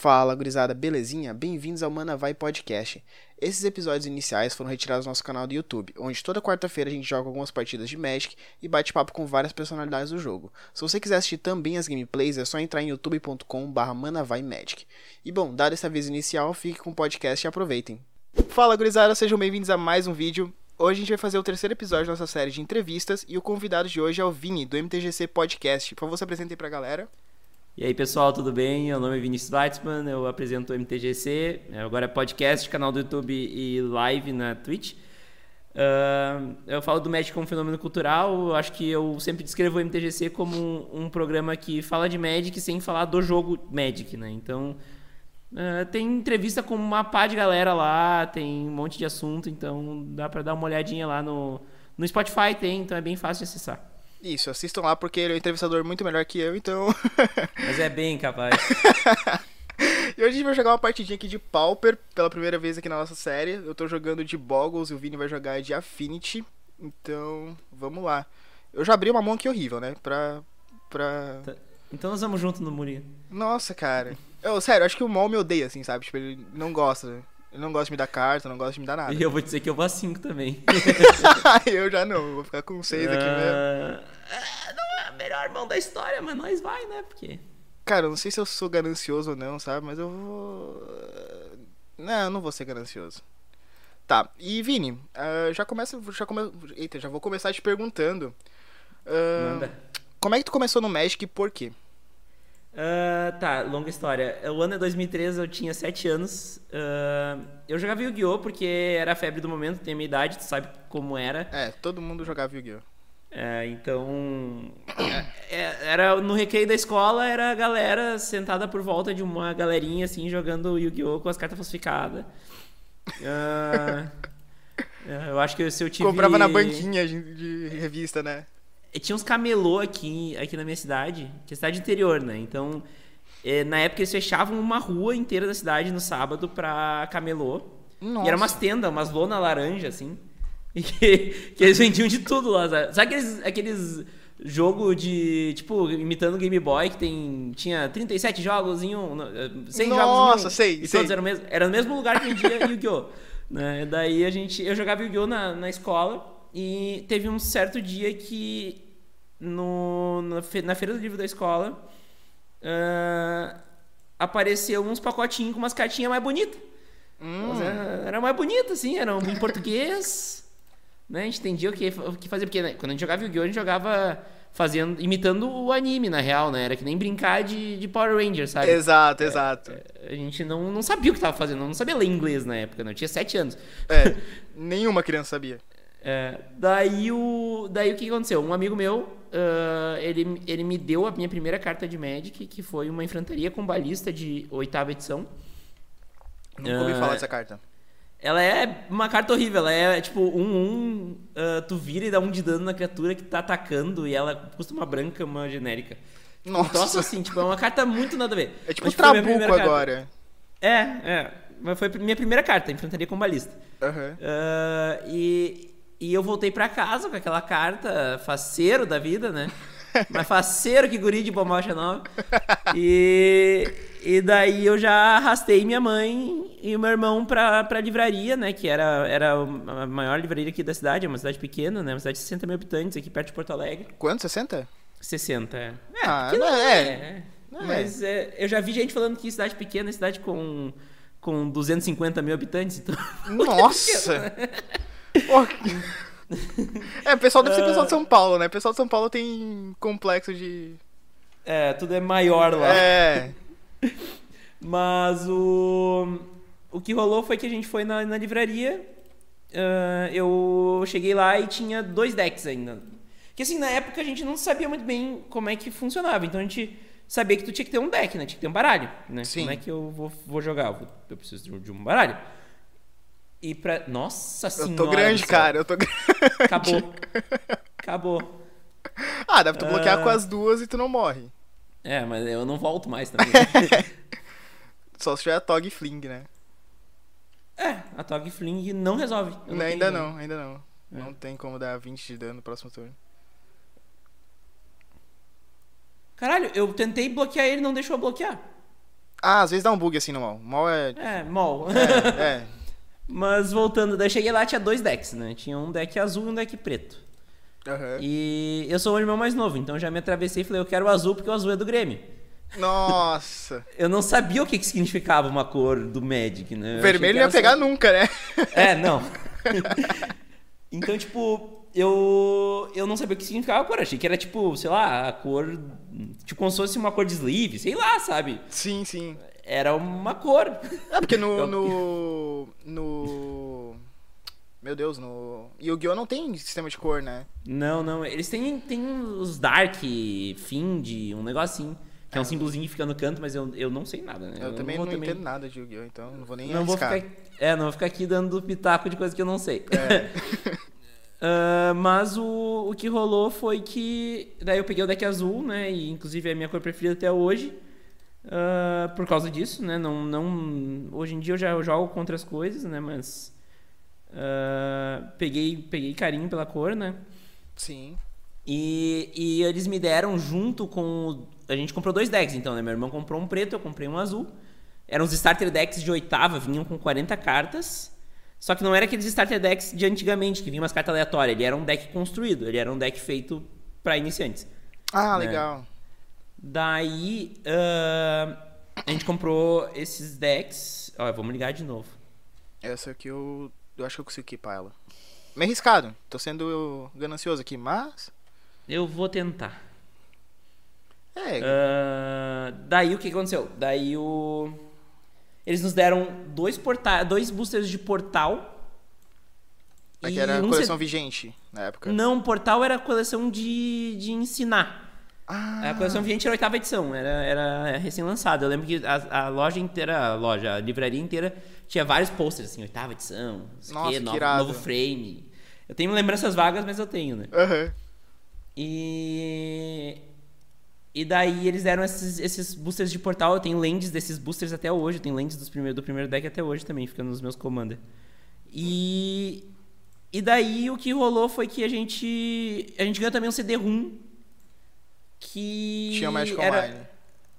Fala, gurizada, belezinha? Bem-vindos ao Mana Vai Podcast. Esses episódios iniciais foram retirados do nosso canal do YouTube, onde toda quarta-feira a gente joga algumas partidas de Magic e bate papo com várias personalidades do jogo. Se você quiser assistir também as gameplays, é só entrar em youtube.com.br manavaimagic. E bom, dado esse aviso inicial, fique com o podcast e aproveitem. Fala, gurizada, sejam bem-vindos a mais um vídeo. Hoje a gente vai fazer o terceiro episódio da nossa série de entrevistas e o convidado de hoje é o Vini, do MTGC Podcast. Por favor, se apresente aí pra galera. E aí pessoal, tudo bem? Meu nome é Vinícius Weitzman, eu apresento o MTGC, agora é podcast, canal do YouTube e live na Twitch. Uh, eu falo do Magic como fenômeno cultural, acho que eu sempre descrevo o MTGC como um, um, programa que fala de Magic sem falar do jogo Magic, né? Então, uh, tem entrevista com uma pá de galera lá, tem um monte de assunto, então dá pra dar uma olhadinha lá no, no Spotify, tem, então é bem fácil de acessar. Isso, assistam lá porque ele é um entrevistador muito melhor que eu, então. Mas é bem capaz. e hoje a gente vai jogar uma partidinha aqui de Pauper pela primeira vez aqui na nossa série. Eu tô jogando de Boggles e o Vini vai jogar de Affinity. Então, vamos lá. Eu já abri uma mão aqui horrível, né? Pra. pra... Tá. Então nós vamos junto no murinho. Nossa, cara. Eu, sério, acho que o Mol me odeia, assim, sabe? Tipo, ele não gosta. Ele não gosta de me dar carta, não gosta de me dar nada. E eu vou dizer que eu vou a 5 também. eu já não, vou ficar com 6 uh... aqui mesmo. É, não é a melhor mão da história, mas nós vai, né? Porque. Cara, eu não sei se eu sou ganancioso ou não, sabe? Mas eu vou. Não, eu não vou ser ganancioso. Tá, e Vini, uh, já começa. Já come... Eita, já vou começar te perguntando. Uh, Manda. Como é que tu começou no Magic e por quê? Uh, tá, longa história. O ano é 2013, eu tinha 7 anos. Uh, eu jogava Yu-Gi-Oh! porque era a febre do momento, tem a minha idade, tu sabe como era. É, todo mundo jogava Yu-Gi-Oh! É, então. É, é, era no recreio da escola, era a galera sentada por volta de uma galerinha assim, jogando Yu-Gi-Oh! com as cartas falsificadas. Uh, eu acho que se eu tive. Comprava na banquinha de, de revista, né? Tinha uns camelô aqui, aqui na minha cidade, que é cidade interior, né? Então, é, na época eles fechavam uma rua inteira da cidade no sábado pra camelô. Nossa. E era umas tendas, umas lona laranja, assim. E que, que, eles vendiam de tudo lá. Sabe, aqueles, aqueles jogo de, tipo, imitando Game Boy, que tem, tinha 37 jogos em um, 100 Nossa, jogos em um. Nossa, sei, e sei. todos eram, mesmo, era no mesmo lugar que vendia Yu-Gi-Oh! Né? Daí a gente, eu jogava Yu-Gi-Oh! Na, na escola e teve um certo dia que no, na, fe, na feira do livro da escola uh, apareceu uns pacotinhos com umas cartinhas mais bonitas. Hum. Era, era, mais bonita, assim, eram em português. né? A gente entendia o que, o que fazer, porque né, quando a gente jogava Yu-Gi-Oh! a gente jogava fazendo, imitando o anime, na real, né? Era que nem brincar de, de Power Rangers, sabe? Exato, é, exato. A gente não, não sabia o que estava fazendo, não sabia ler inglês na época, né? Eu tinha sete anos. É, nenhuma criança sabia. É, daí, o, daí o que aconteceu? Um amigo meu, uh, ele, ele me deu a minha primeira carta de Magic, que foi uma enfrentaria com balista de oitava edição. Nunca ouvi uh, falar dessa carta. Ela é uma carta horrível, ela é tipo um, um uh, tu vira e dá um de dano na criatura que tá atacando e ela custa uma branca, uma genérica. Tipo, Nossa. Nossa, assim, tipo, é uma carta muito nada a ver. É tipo Mas, tipo, Trabuco agora. É, é. Mas foi minha primeira carta, enfrentaria com balista. Uhum. Uh, e, e eu voltei para casa com aquela carta, faceiro da vida, né? Mas faceiro que guri de bombocha nova. E, e daí eu já arrastei minha mãe e o meu irmão pra, pra livraria, né? Que era, era a maior livraria aqui da cidade, é uma cidade pequena, né? Uma cidade de 60 mil habitantes aqui perto de Porto Alegre. Quanto? 60? 60, é. é ah, não é. é. é. Mas é, eu já vi gente falando que cidade pequena é cidade com, com 250 mil habitantes. Então... Nossa! é, o pessoal deve ser pessoal de São Paulo, né? O pessoal de São Paulo tem complexo de. É, tudo é maior lá. É. Mas o. O que rolou foi que a gente foi na, na livraria. Uh, eu cheguei lá e tinha dois decks ainda. Que assim, na época a gente não sabia muito bem como é que funcionava. Então a gente sabia que tu tinha que ter um deck, né? Tinha que ter um baralho, né? Sim. Como é que eu vou, vou jogar? Eu preciso de um baralho. E pra. Nossa senhora. Eu tô grande, cara. Eu tô grande. Acabou. Acabou. Ah, deve tu uh... bloquear com as duas e tu não morre. É, mas eu não volto mais também. Só se tiver a Tog Fling, né? É, a Tog Fling não resolve. Não ainda não, ainda não. É. Não tem como dar 20 de dano no próximo turno. Caralho, eu tentei bloquear ele e não deixou bloquear. Ah, às vezes dá um bug assim no mall. Mall é. É, mol. É, é. Mas voltando, daí eu cheguei lá, tinha dois decks, né? Tinha um deck azul e um deck preto. Aham. E eu sou o irmão mais novo, então já me atravessei e falei, eu quero o azul porque o azul é do Grêmio. Nossa. Eu não sabia o que, que significava uma cor do Magic, né? Eu Vermelho não ia pegar só- nunca, né? É, não. então, tipo, eu eu não sabia o que significava a cor. Achei que era, tipo, sei lá, a cor. Tipo, como se fosse uma cor de sleeve, sei lá, sabe? Sim, sim. Era uma cor. É porque no. Eu- No. no... Meu Deus, no. Yu-Gi-Oh! não tem sistema de cor, né? Não, não. Eles têm, têm os Dark, Find, um negocinho. Que é um símbolozinho que fica no canto, mas eu, eu não sei nada, né? Eu, também vou não entendo nada de Yu-Gi-Oh! então não vou nem Não vou ficar, é, não vou ficar aqui dando pitaco de coisa que eu não sei. É. Ah, mas o, o que rolou foi que. Daí eu peguei o deck azul, né? E inclusive é a minha cor preferida até hoje. Ah, por causa disso, né? Não, não, hoje em dia eu já jogo contra as coisas, né? Mas. ah, peguei, peguei carinho pela cor, né? Sim. E, e eles me deram junto com. A gente comprou dois decks, então, né? Meu irmão comprou um preto, eu comprei um azul. Eram os starter decks de oitava, vinham com 40 cartas. Só que não era aqueles starter decks de antigamente, que vinha umas cartas aleatórias. Ele era um deck construído, ele era um deck feito pra iniciantes. Ah, Né? legal. Daí ah, a gente comprou esses decks. Ó, vamos ligar de novo. Essa aqui eu. Eu acho que eu consigo equipar ela. Meio arriscado. Tô sendo ganancioso aqui, mas. Eu vou tentar. É. Ah, daí o que aconteceu? Daí o. Eles nos deram dois porta... dois boosters de portal. é que era a um coleção vigente na época. Não, portal era a coleção de, de ensinar. Ah, A coleção vigente era a oitava edição, era, era recém-lançada. Eu lembro que a, a loja inteira, a loja, a livraria inteira, tinha vários posters, assim, oitava edição, Nossa, que novo, novo frame. Eu tenho lembranças vagas, mas eu tenho, né? Aham. E. E daí eles deram esses, esses boosters de portal. Eu tenho lentes desses boosters até hoje. Eu tenho lentes dos primeiro, do primeiro deck até hoje também, ficando nos meus commander. E. E daí o que rolou foi que a gente. A gente ganhou também um CD-ROM. Que. Tinha o Magic era- Online.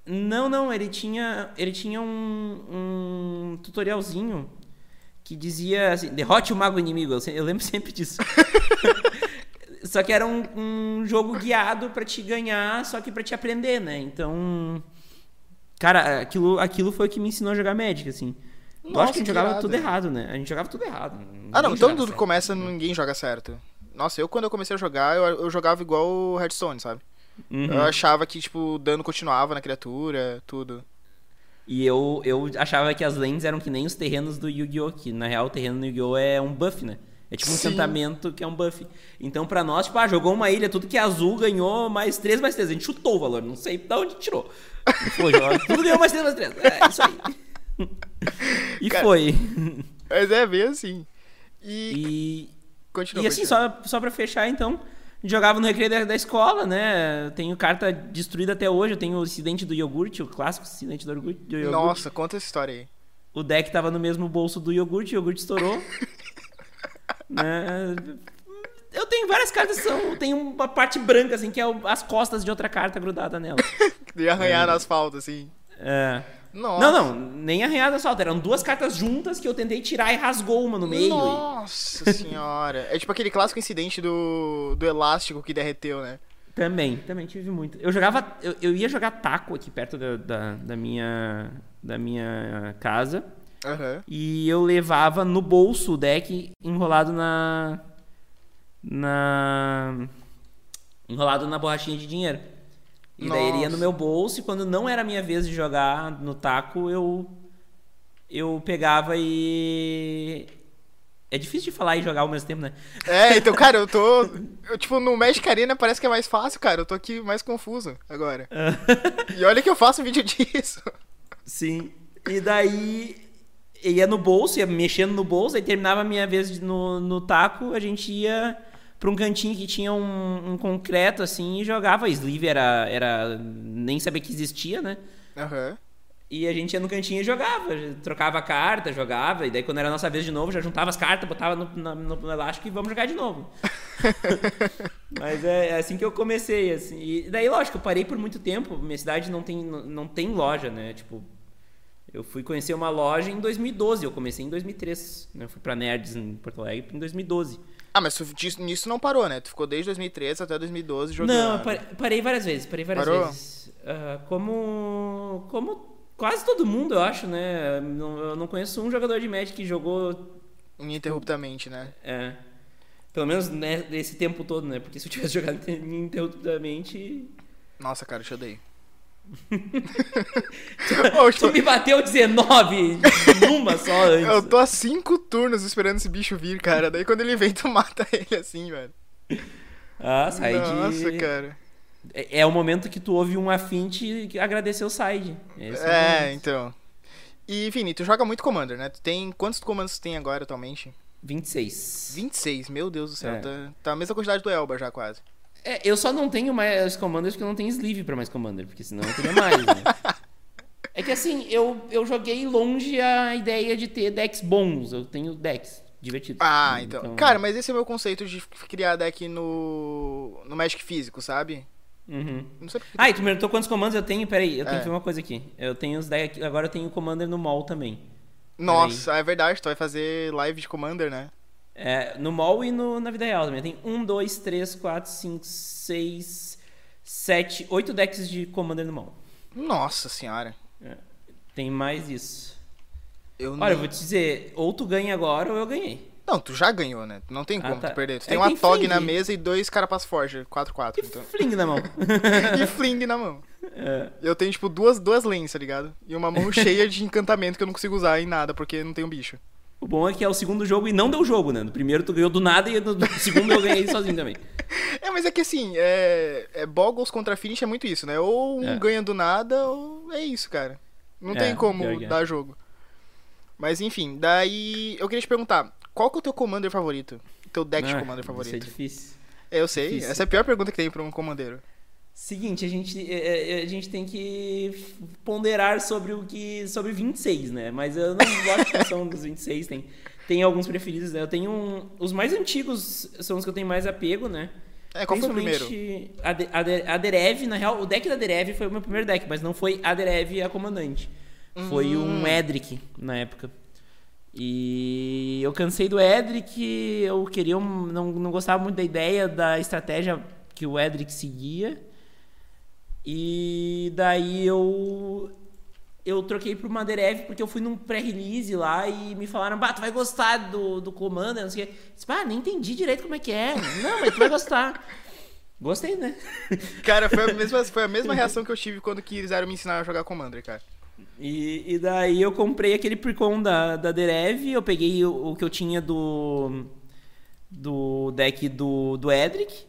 Não, não, ele tinha. Ele tinha um, um tutorialzinho que dizia assim, derrote o mago inimigo. Eu, eu lembro sempre disso. só que era um, um jogo guiado pra te ganhar, só que pra te aprender, né? Então. Cara, aquilo, aquilo foi o que me ensinou a jogar Magic, assim. Nossa, Lógico que a gente jogava tudo errado, né? A gente jogava tudo errado. Ah, não, Ninguém jogava mundo certo. começa, ninguém joga certo. Nossa, eu quando eu comecei a jogar, eu, eu jogava igual o Hearthstone, sabe? Uhum. Eu achava que, tipo, o dano continuava na criatura, tudo. E eu, eu achava que as lentes eram que nem os terrenos do Yu-Gi-Oh! Que na real o terreno do Yu-Gi-Oh! é um buff, né? É tipo um Sim. encantamento que é um buff. Então pra nós, tipo, ah, jogou uma ilha, tudo que é azul ganhou mais 3 mais 3. A gente chutou o valor, não sei de onde tirou. Foi, tudo ganhou mais 3 mais 3. É isso aí. E Cara, foi. Mas é bem assim. E. E, continua. e assim, continua. só, só pra fechar, então, jogava no recreio da, da escola, né? Eu Tenho carta destruída até hoje. Eu tenho o acidente do iogurte, o clássico acidente do iogurte. do iogurte. Nossa, conta essa história aí. O deck tava no mesmo bolso do iogurte, o iogurte estourou. né? Eu tenho várias cartas que são. Tem uma parte branca, assim, que é as costas de outra carta grudada nela. De arranhar no asfalto, assim. É. Nossa. Não, não, nem arranhada assalto. Eram duas cartas juntas que eu tentei tirar e rasgou uma no meio. Nossa senhora. É tipo aquele clássico incidente do, do elástico que derreteu, né? Também, também tive muito. Eu jogava. Eu, eu ia jogar taco aqui perto da, da, da minha. Da minha casa. Aham. E eu levava no bolso o deck enrolado na. Na. Enrolado na borrachinha de dinheiro. E daí ele ia no Nossa. meu bolso e quando não era a minha vez de jogar no taco, eu. Eu pegava e. É difícil de falar e jogar ao mesmo tempo, né? É, então, cara, eu tô. Eu, tipo, no Magic Arena parece que é mais fácil, cara. Eu tô aqui mais confuso agora. e olha que eu faço vídeo disso. Sim. E daí ia no bolso, ia mexendo no bolso, aí terminava a minha vez no, no taco, a gente ia pra um cantinho que tinha um, um concreto assim e jogava. Sleeve era, era. nem sabia que existia, né? Aham. E a gente ia no cantinho e jogava, trocava carta, jogava, e daí quando era a nossa vez de novo, já juntava as cartas, botava no, no, no elástico e vamos jogar de novo. Mas é, é assim que eu comecei, assim. E daí, lógico, eu parei por muito tempo. Minha cidade não tem, não, não tem loja, né? Tipo, Eu fui conhecer uma loja em 2012, eu comecei em 2003. Né? Eu fui pra Nerds em Porto Alegre em 2012. Ah, mas tu, nisso não parou, né? Tu ficou desde 2013 até 2012 jogando. Não, eu parei, várias vezes, parei várias Parou? vezes. Ah, como, como quase todo mundo, eu acho, né? Eu não conheço um jogador de Magic que jogou Ininterruptamente, né? É. Pelo menos né, esse tempo todo, né? Porque se eu tivesse jogado ininterruptamente. Nossa, cara, eu te odeio. Tipo, Tu me bateu 19 numa só antes. eu tô há cinco turnos esperando esse bicho vir, cara. Daí quando ele vem, tu mata ele assim, velho. Ah, side. Nossa, cara. É, é o momento que tu ouve um afinte e agradecer o side. Esse É, momento. então. E, Vini, tu joga muito Commander, né? Tu tem. Quantos comandos tu tem agora atualmente? 26. 26, meu Deus do céu. É. Tá, tá a mesma quantidade do Elba já, quase. É, eu só não tenho mais commanders porque eu não tenho sleeve pra mais commander, porque senão eu teria mais, né? É que assim, eu, eu joguei longe a ideia de ter decks bons. Eu tenho decks divertidos. Ah, então. Cara, mas esse é o meu conceito de criar deck no. no Magic físico, sabe? Uhum. Não sei porque. Ah, e tu me perguntou quantos comandos eu tenho? Peraí, eu tenho É. que ver uma coisa aqui. Eu tenho os decks. Agora eu tenho o commander no mall também. Nossa, é verdade, tu vai fazer live de Commander, né? É, no mall e no, na vida real também. Tem um, dois, três, quatro, cinco, seis, sete, oito decks de commander no mall. Nossa senhora. Tem mais isso. Eu Olha, eu não... vou te dizer, ou tu ganha agora ou eu ganhei. Não, tu já ganhou, né? Não tem Ah, como tá. tu perder. Tu É tem uma tem Tog Fling. na mesa e dois Carapace Forge, 4x4. E Então. fling na mão. e Fling na mão. É. Eu tenho, tipo, duas, duas lanes, tá ligado? E uma mão cheia de encantamento que eu não consigo usar em nada, porque não tem um bicho. O bom é que é o segundo jogo e não deu jogo, né? No primeiro tu ganhou do nada e no segundo eu ganhei sozinho também. É, mas é que assim, é, é Boggles contra Finish é muito isso, né? Ou um É. ganha do nada, ou é isso, cara. Não É, tem como é. dar jogo. Mas enfim, daí eu queria te perguntar, qual que é o teu commander favorito? Teu deck de Ah, commander Isso é favorito? difícil. É, eu sei, difícil. essa é a pior pergunta que tem pra um comandeiro. Seguinte, a gente, é, é, a gente tem que ponderar sobre o que. sobre 26, né? Mas eu não gosto da são dos 26, tem, tem alguns preferidos, né? Eu tenho. um- os mais antigos são os que eu tenho mais apego, né? É, qual foi o primeiro? A, de, a, de- a Derev, na real, o deck da Derev foi o meu primeiro deck, mas não foi a Derev a comandante. Foi Hum. um Edric na época. E eu cansei do Edric, eu queria um, não, não gostava muito da ideia da estratégia que o Edric seguia. E daí eu eu troquei pro Maderev porque eu fui num pré-release lá e me falaram, bah, tu vai gostar do, do Commander, não sei o quê. Eu disse, bah, nem entendi direito como é que é. Não, mas tu vai gostar. Gostei, né? Cara, foi a, mesma, foi a mesma reação que eu tive quando quiseram me ensinar a jogar Commander, cara. E, e daí eu comprei aquele Precon da, da Derev, eu peguei o, o que eu tinha do do deck do, do Edric,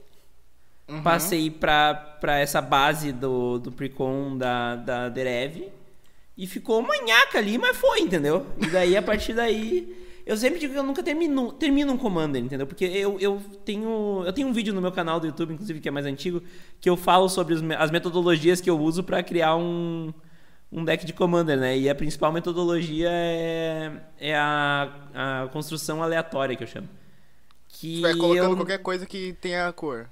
Uhum. passei pra, pra essa base do, do Precon da, da Derev e ficou manhaca ali, mas foi, entendeu? E daí, a partir daí, eu sempre digo que eu nunca termino, termino um Commander, entendeu? Porque eu, eu, tenho, eu tenho um vídeo no meu canal do YouTube, inclusive, que é mais antigo, que eu falo sobre os as metodologias que eu uso pra criar um, um deck de Commander, né? E a principal metodologia é, é a, a construção aleatória, que eu chamo. Que Tu vai colocando eu, qualquer coisa que tenha cor.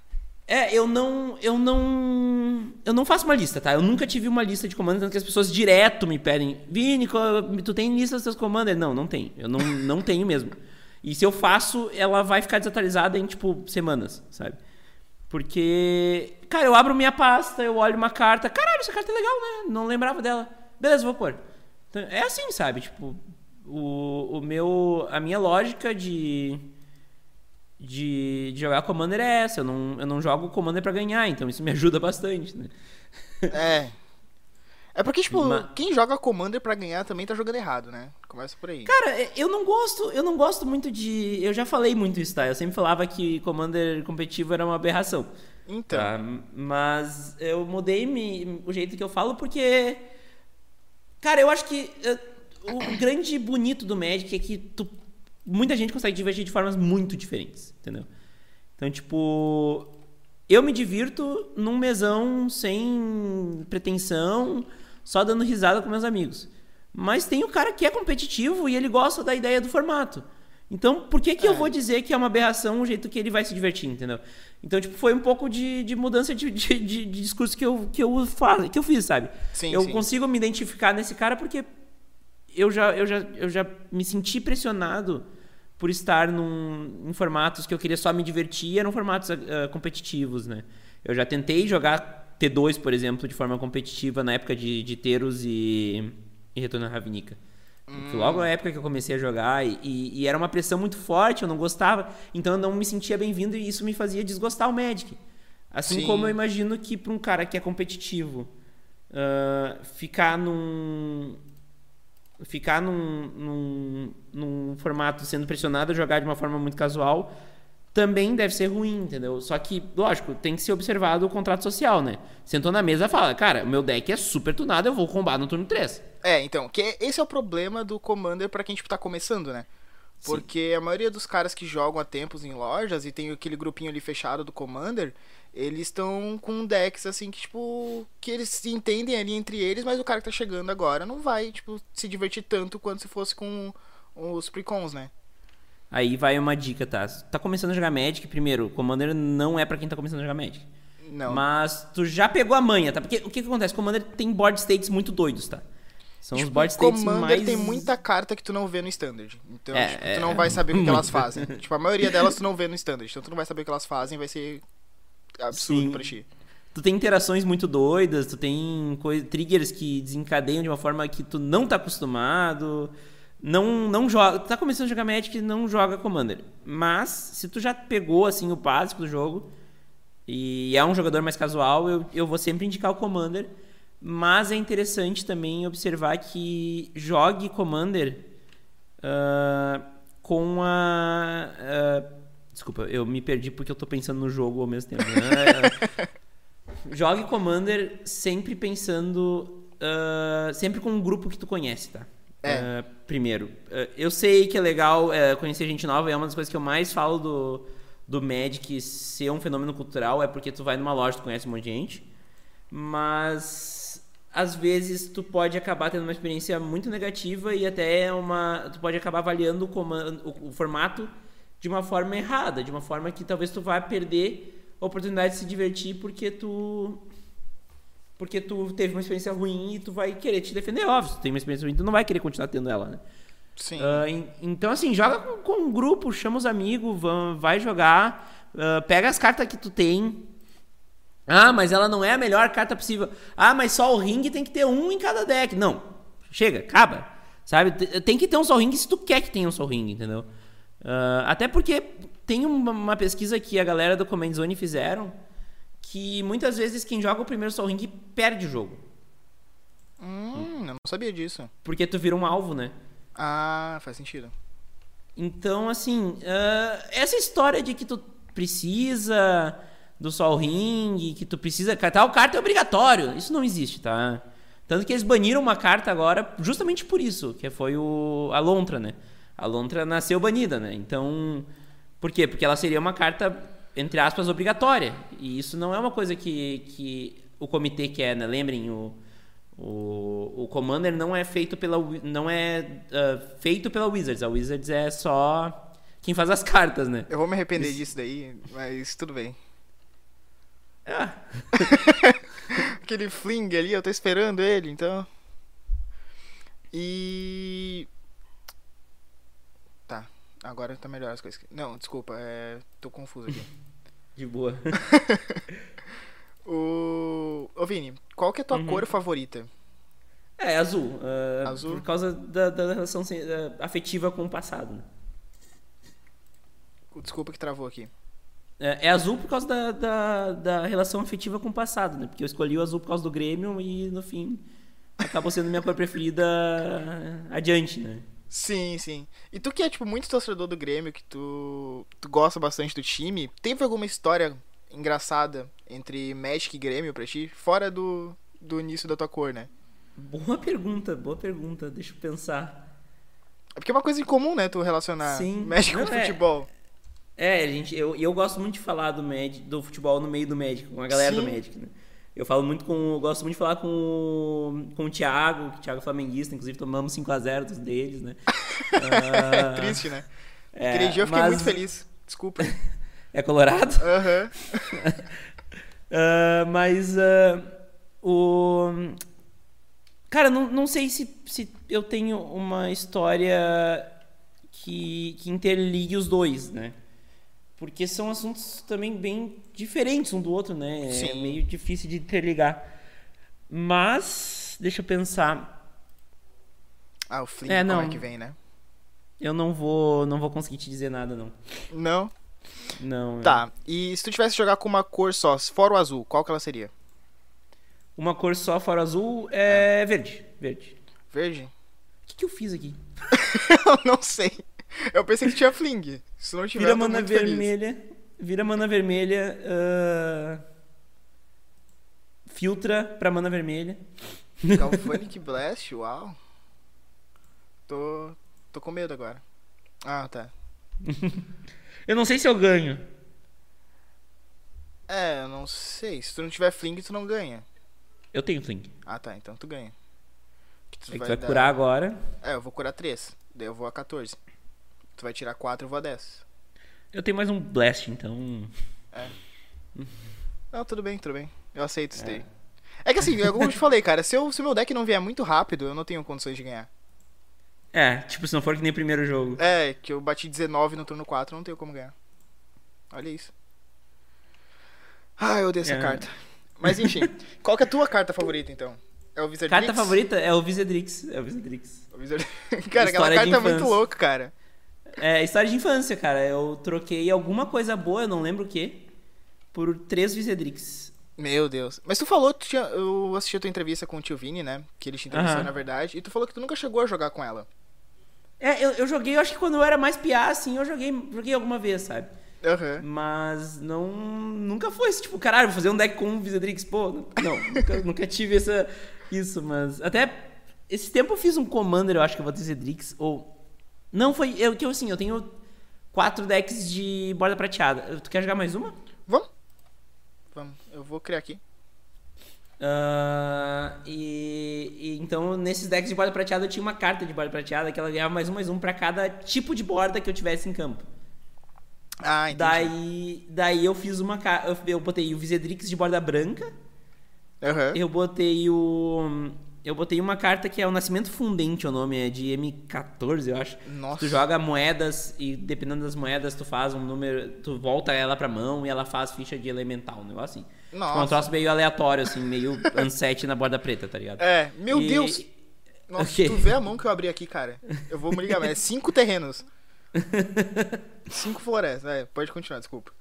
É, eu não. Eu não. Eu não faço uma lista, tá? Eu nunca tive uma lista de comandos, tanto que as pessoas direto me pedem, Vini, tu tem lista dos teus comandos? Não, não tenho. Eu não, não tenho mesmo. E se eu faço, ela vai ficar desatualizada em, tipo, semanas, sabe? Porque. Cara, eu abro minha pasta, eu olho uma carta. Caralho, essa carta é legal, né? Não lembrava dela. Beleza, vou pôr. Então, é assim, sabe? Tipo, o, o meu. A minha lógica de de, de jogar Commander é essa. Eu não, eu não jogo Commander pra ganhar, então isso me ajuda bastante, né? É. É porque, tipo, quem joga Commander pra ganhar também tá jogando errado, né? Começa por aí. Cara, é, eu não gosto, eu não gosto muito de. Eu já falei muito isso, tá? Eu sempre falava que Commander competitivo era uma aberração. Então. Tá? Mas eu mudei me- o jeito que eu falo porque. Cara, eu acho que eh, o grande bonito do Magic é que tu, muita gente consegue divertir de formas muito diferentes, entendeu? Então, tipo. Eu me divirto num mesão sem pretensão, só dando risada com meus amigos. Mas tem o cara que é competitivo e ele gosta da ideia do formato. Então, por que, que eu É. vou dizer que é uma aberração o jeito que ele vai se divertir, entendeu? Então, tipo, foi um pouco de, de mudança de, de, de- discurso que eu, que, eu falo, que eu fiz, sabe? Sim, eu sim. consigo me identificar nesse cara porque eu já, eu, já, eu já me senti pressionado por estar num, em formatos que eu queria só me divertir, eram formatos uh, competitivos, né? Eu já tentei jogar T2, por exemplo, de forma competitiva na época de, de Teros e, e Retorno à Ravnica. Hum. Logo na época que eu comecei a jogar, e, e, era uma pressão muito forte, eu não gostava, então eu não me sentia bem-vindo e isso me fazia desgostar o Magic. Assim Sim. como eu imagino que para um cara que é competitivo, uh, ficar num, ficar num, num, num, formato sendo pressionado a jogar de uma forma muito casual também deve ser ruim, entendeu? Só que, lógico, tem que ser observado o contrato social, né? Sentou na mesa e fala, cara, o meu deck é super tunado, eu vou combar no turno 3. É, então, que esse é o problema do Commander para quem tipo, tá começando, né? Porque Sim. a maioria dos caras que jogam há tempos em lojas e tem aquele grupinho ali fechado do Commander, eles estão com decks assim que, tipo, que eles se entendem ali entre eles, mas o cara que tá chegando agora não vai, tipo, se divertir tanto quanto se fosse com os precons, né? Aí vai uma dica, tá? Tá começando a jogar Magic, primeiro, Commander não é para quem tá começando a jogar Magic. Não. Mas tu já pegou a manha, tá? Porque o que, que acontece? Commander tem board states muito doidos, tá? São tipo, os board states Commander mais... tem muita carta que tu não vê no Standard. Então, é, tipo, tu é, não vai saber o que elas fazem. tipo, a maioria delas tu não vê no Standard. Então tu não vai saber o que elas fazem, vai ser absurdo Sim. pra ti. Tu tem interações muito doidas, tu tem triggers que desencadeiam de uma forma que tu não tá acostumado. Não, não joga. Tu tá começando a jogar Magic e não joga Commander. Mas, se tu já pegou assim o básico do jogo e é um jogador mais casual, eu, eu vou sempre indicar o Commander. Mas é interessante também observar que jogue Commander uh, com a. Uh, Desculpa, eu me perdi porque eu tô pensando no jogo ao mesmo tempo. Né? Jogue Commander sempre pensando. Uh, sempre com um grupo que tu conhece, tá? É. Uh, primeiro, uh, eu sei que é legal conhecer gente nova, é uma das coisas que eu mais falo do, do Magic ser um fenômeno cultural, é porque tu vai numa loja, tu conhece um monte de gente, mas às vezes tu pode acabar tendo uma experiência muito negativa e até uma. Tu pode acabar avaliando o, comando, o, o formato de uma forma errada, de uma forma que talvez tu vá perder a oportunidade de se divertir porque tu porque tu teve uma experiência ruim e tu vai querer te defender, óbvio. Tu tem uma experiência ruim, tu não vai querer continuar tendo ela, né? Sim. Uh, então, assim, joga com, com, um grupo, chama os amigos, vai jogar, uh, pega as cartas que tu tem. Ah, mas ela não é a melhor carta possível. Ah, mas só o ring tem que ter um em cada deck. Não, chega, acaba. Sabe? Tem que ter um Sol Ring se tu quer que tenha um Sol Ring, entendeu? Uh, até porque tem uma, uma, pesquisa que a galera do Command Zone fizeram que muitas vezes quem joga o primeiro Soul Ring perde o jogo. Hum, eu não sabia disso. Porque tu vira um alvo, né? Ah, faz sentido. Então, assim, uh, essa história de que tu precisa do Sol Ring, que tu precisa. Tal carta é obrigatório. Isso não existe, tá? Tanto que eles baniram uma carta agora justamente por isso, que foi o, a Lontra, né? A Lontra nasceu banida, né? Então, por quê? Porque ela seria uma carta, entre aspas, obrigatória. E isso não é uma coisa que, que o comitê quer, né? Lembrem, o, o, o Commander não é feito pela não é uh, feito pela Wizards. A Wizards é só quem faz as cartas, né? Eu vou me arrepender isso. disso daí, mas tudo bem. Ah. Aquele fling ali, eu tô esperando ele, então. E Agora tá melhor as coisas. Não, desculpa, é... tô confuso aqui. De boa. o... Ô Vini, qual que é a tua uhum. cor favorita? É, azul. Uh, azul? Por causa da, da relação afetiva com o passado. Né? Desculpa que travou aqui. É, é, azul por causa da, da, da, relação afetiva com o passado, né? Porque eu escolhi o azul por causa do Grêmio e, no fim, acabou sendo minha cor preferida adiante, né? Sim, sim. E tu que é, tipo, muito torcedor do Grêmio, que tu, tu gosta bastante do time, teve alguma história engraçada entre Magic e Grêmio pra ti? Fora do, do início da tua cor, né? Boa pergunta, boa pergunta. Deixa eu pensar. É porque é uma coisa incomum, né? Tu relacionar Sim. Magic com é... futebol. É, gente, eu, eu gosto muito de falar do, Magic, do futebol no meio do Magic, com a galera Sim. do Magic, né? Eu falo muito com. Gosto muito de falar com, com o Thiago, que o Thiago é flamenguista, inclusive tomamos 5x0 dos deles, né? uh, Triste, né? É, Aquele dia eu fiquei mas... muito feliz. Desculpa. é colorado? Aham. uh, mas uh, o. Cara, não, não sei se, se eu tenho uma história que, que interligue os dois, né? Porque são assuntos também bem diferentes um do outro, né? É Sim. meio difícil de interligar. Mas, deixa eu pensar. Ah, o Flynn, É, como não. é que vem, né? Eu não vou, não vou conseguir te dizer nada, não. Não? Não. é. Tá. E se tu tivesse que jogar com uma cor só, fora o azul, qual que ela seria? Uma cor só fora azul é verde. Verde. Verde? O que, que eu fiz aqui? eu não sei. Eu pensei que tinha Fling. Se não tiver, Vira mana muito feliz. vermelha. Vira mana vermelha. ah, filtra pra mana vermelha. Galvanic Blast, uau. Tô, tô com medo agora. Ah, tá. Eu não sei se eu ganho. É, eu não sei. Se tu não tiver Fling, tu não ganha. Eu tenho fling. Ah, tá. Então tu ganha. Que tu É que tu vai dar- curar agora. É, eu vou curar 3. Daí eu vou a 14. Tu vai tirar 4, eu vou a 10. Eu tenho mais um blast, então. Não, tudo bem, tudo bem. Eu aceito isso daí. É que assim, é como eu te falei, cara, se, o meu deck não vier muito rápido, eu não tenho condições de ganhar. É, tipo, se não for que nem o primeiro jogo. É, que eu bati 19 no turno 4, eu não tenho como ganhar. Olha isso. Ah, eu odeio essa É. carta. Mas enfim, qual que é a tua carta favorita então? É o Wizard Carta favorita é o Visedrix. É o Visedrix. O Wizard... cara, aquela carta é muito louca, cara. É história de infância, cara. Eu troquei alguma coisa boa, eu não lembro o que, por três Visedrix. Meu Deus. Mas tu falou, tu tinha, eu assisti a tua entrevista com o tio Vini, né? Que ele te entrevistou, Aham. na verdade. E tu falou que tu nunca chegou a jogar com ela. É, eu, eu joguei, eu acho que quando eu era mais piá, assim, eu joguei, joguei alguma vez, sabe? Aham. Mas não. Nunca foi esse tipo, caralho, vou fazer um deck com um Visedrix. Pô, não, nunca, nunca tive essa, isso, mas. Até esse tempo eu fiz um Commander, eu acho que eu vou ter Visedrix. Ou. Não, foi. Eu, que eu assim, eu tenho quatro decks de borda prateada. Tu quer jogar mais uma? Vamos? Vamos. Eu vou criar aqui. Ah, e, e então, nesses decks de borda prateada, eu tinha uma carta de borda prateada que ela ganhava mais um, mais um pra cada tipo de borda que eu tivesse em campo. Ah, entendi. Daí, daí eu fiz uma eu, eu botei o Visedrix de borda branca, Aham. eu botei o eu botei uma carta que é o Nascimento Fundente, o nome é de M14, eu acho. Nossa. Tu joga moedas e dependendo das moedas tu faz um número, tu volta ela pra mão e ela faz ficha de elemental, um negócio assim. Tipo, é um Nossa. troço meio aleatório assim, meio unset na borda preta, tá ligado? É, meu E- Deus. Nossa, O quê? tu vê a mão que eu abri aqui, cara. Eu vou me ligar, mas é cinco terrenos. Cinco florestas. É, pode continuar, desculpa.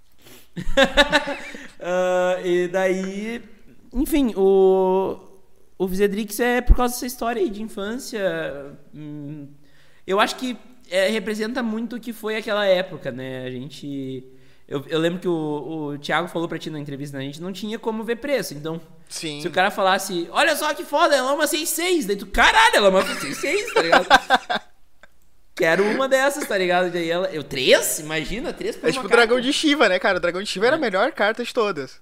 Ah, e daí, enfim, o o Visedrix é por causa dessa história aí de infância. hum, eu acho que é, representa muito o que foi aquela época, né? A gente eu, eu lembro que o, o Thiago falou pra ti na entrevista, né? a gente não tinha como ver preço. Então, Sim. se o cara falasse, olha só que foda, ela é uma 6-6, daí tu, caralho, ela é uma 6-6, tá ligado? Quero uma dessas, tá ligado? Daí ela, eu, três? Imagina, três por É tipo o. Dragão de Shiva, né, cara? O Dragão de Shiva era a melhor carta de todas.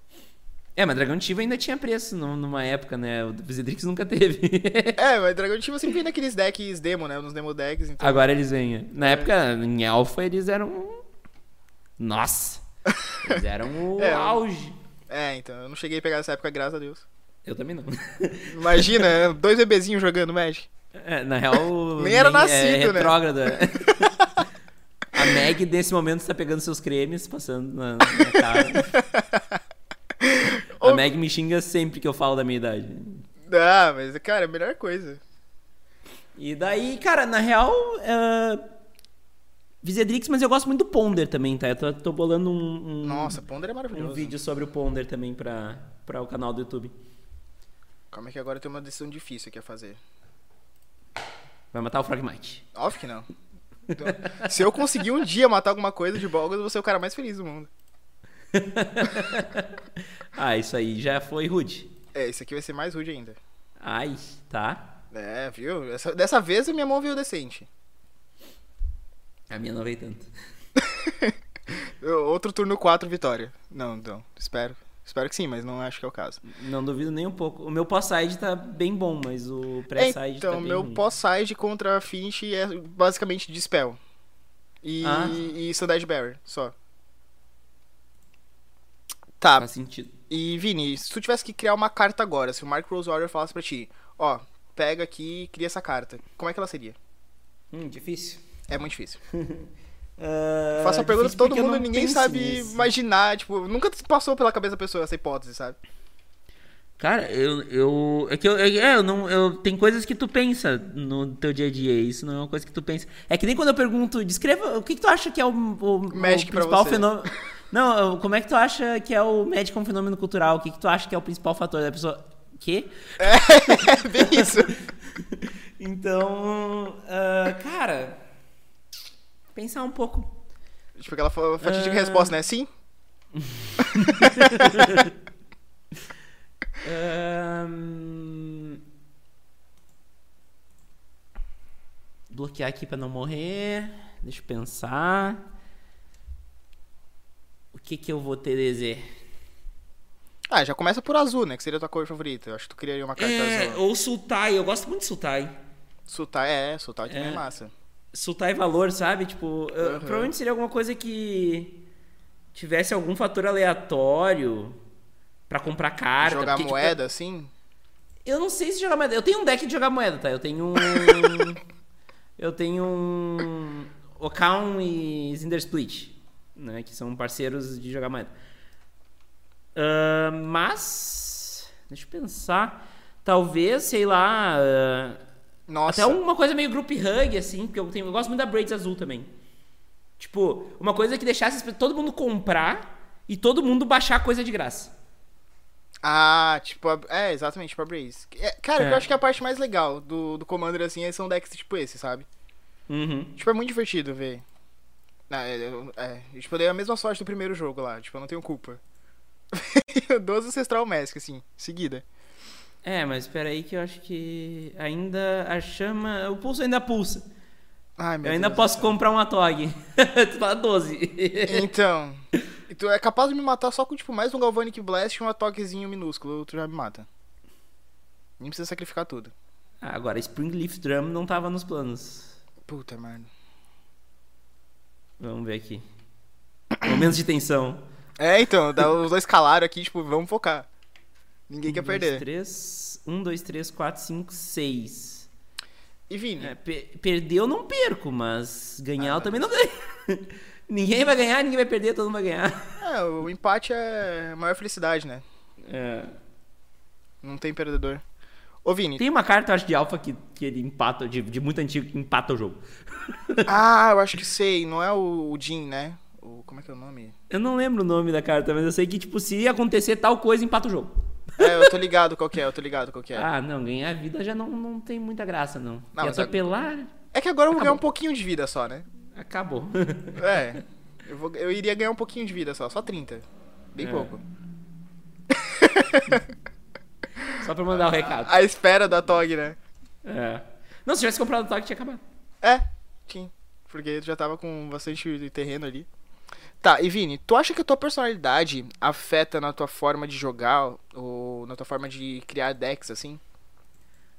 É, mas Dragão Tiva ainda tinha preço num- numa época, né? O Visedrix nunca teve. É, mas Dragão Shiva sempre vem naqueles decks demo, né? Nos demo decks. Então... Agora eles vêm. Na época, em Alpha, eles eram. Nossa! Eles eram o É, auge. É, então. Eu não cheguei a pegar essa época, graças a Deus. Eu também não. Imagina, dois bebezinhos jogando Magic. É, na real. Nem era é nascido, né? é. A Meg, nesse momento, está pegando seus cremes, passando na, na cara. A Meg me xinga sempre que eu falo da minha idade. Ah, mas, cara, é a melhor coisa. E daí, cara, na real. é, Visedrix, mas eu gosto muito do Ponder também, tá? Eu tô, tô bolando um, um, Nossa, Ponder é um maravilhoso. vídeo sobre o Ponder também pra, pra o canal do YouTube. Calma que agora tem uma decisão difícil aqui a fazer. Vai matar o Frogmite. Óbvio que não. Então, se eu conseguir um dia matar alguma coisa de Bolgas, eu vou ser o cara mais feliz do mundo. Ah, isso aí já foi rude. É, esse aqui vai ser mais rude ainda. Ai, tá. É, viu? Essa- dessa vez a minha mão veio decente. A minha não veio tanto. Outro turno 4, vitória. Não, não. Espero. Espero que sim, mas não acho que é o caso. Não duvido nem um pouco. O meu pós-side tá bem bom, mas o É, pré-side então, tá bem meu pós-side contra a Finch é basicamente Dispel. E, Ah. e Barrier, só. Tá, Faz sentido. e Vini, se tu tivesse que criar uma carta agora, se o Mark Rose Warrior falasse pra ti, ó, pega aqui e cria essa carta. Como é que ela seria? Hum, difícil. É muito difícil. Uh, Faço a pergunta pra todo mundo e ninguém sabe nisso. imaginar, tipo, nunca passou pela cabeça da pessoa essa hipótese, sabe? Cara, eu. eu é que eu, é, eu não. Eu, tem coisas que tu pensa no teu dia a dia. Isso não é uma coisa que tu pensa. É que nem quando eu pergunto, descreva o que, que tu acha que é o, o, o principal fenômeno. Não, como é que tu acha que é o Magic como fenômeno cultural? O que, que tu acha que é o principal fator da pessoa? Quê? É bem isso. Então. ah, cara. Pensar um pouco. tipo, aquela fa- fatídica Ah. resposta, né? Sim? Ahn, Bloquear aqui pra não morrer. Deixa eu pensar. O que que eu vou ter dizer? Ah, já começa por azul, né? Que seria a tua cor favorita. Eu acho que tu criaria uma carta É, azul. ou Sultai, eu gosto muito de Sultai. Sultai, é, Sultai também é É. massa. Sultai valor, sabe? Tipo, eu- Aham. provavelmente seria alguma coisa que tivesse algum fator aleatório pra comprar carta. Jogar porque, tipo, moeda, assim. Eu não sei se jogar moeda. Eu tenho um deck de jogar moeda, tá? Eu tenho um. eu tenho um. Ocaun e Zinder Split, né? Que são parceiros de jogar moeda. Ah, mas. Deixa eu pensar. Talvez, sei lá. ah, Nossa. até uma coisa meio group hug, assim, porque eu, tenho, eu gosto muito da Braids azul também. Tipo, uma coisa que deixasse as- todo mundo comprar e todo mundo baixar coisa de graça. Ah, tipo, a- é, exatamente, tipo a Braze. É, cara, É. eu acho que a parte mais legal do, do Commander, assim, é- são decks tipo esse, sabe? Uhum. Tipo, é muito divertido ver. Ah, é, é, tipo, dei a mesma sorte do primeiro jogo lá, tipo, eu não tenho culpa. 12 Ancestral Mask, assim, seguida. É, mas espera aí que eu acho que ainda a chama, o pulso ainda pulsa. Ai, meu eu ainda Deus posso céu. comprar um Atog. tu fala 12. Então, tu é capaz de me matar só com, tipo, mais um Galvanic Blast e um toquezinho minúsculo, tu já me mata. Nem precisa sacrificar tudo. Ah, Agora, Spring Leaf Drum não tava nos planos. Puta merda. Vamos ver aqui. Momentos de tensão. É, então, dá os dois calaram aqui, tipo, vamos focar. Ninguém quer Um, dois, perder. três. Um, dois, três, quatro, cinco, seis. E Vini, É, pe- perder eu não perco, mas ganhar Ah, eu também não ganho. ninguém vai ganhar, ninguém vai perder, todo mundo vai ganhar. é, o empate é a maior felicidade, né? É. Não tem perdedor. Ô, Vini. Tem uma carta, eu acho, de alfa que, que ele empata, de, de muito antigo, que empata o jogo. ah, eu acho que sei. Não é o, o Jin, né? O, como é que é o nome? Eu não lembro o nome da carta, mas eu sei que, tipo, se acontecer tal coisa, empata o jogo. É, eu tô ligado qual que é, eu tô ligado qual que é. Ah, não, ganhar vida já não, não tem muita graça, não. Não, e atropelar, É que agora eu vou ganhar um pouquinho de vida só, né? acabou. É. Eu, vou, eu iria ganhar um pouquinho de vida só, só 30. Bem É. pouco. Só pra mandar o recado. A espera da Tog, né? É. Não, se tivesse comprado o toque, tinha acabado. É, tinha. Porque tu já tava com bastante terreno ali. Tá, e Vini, tu acha que a tua personalidade afeta na tua forma de jogar ou na tua forma de criar decks, assim?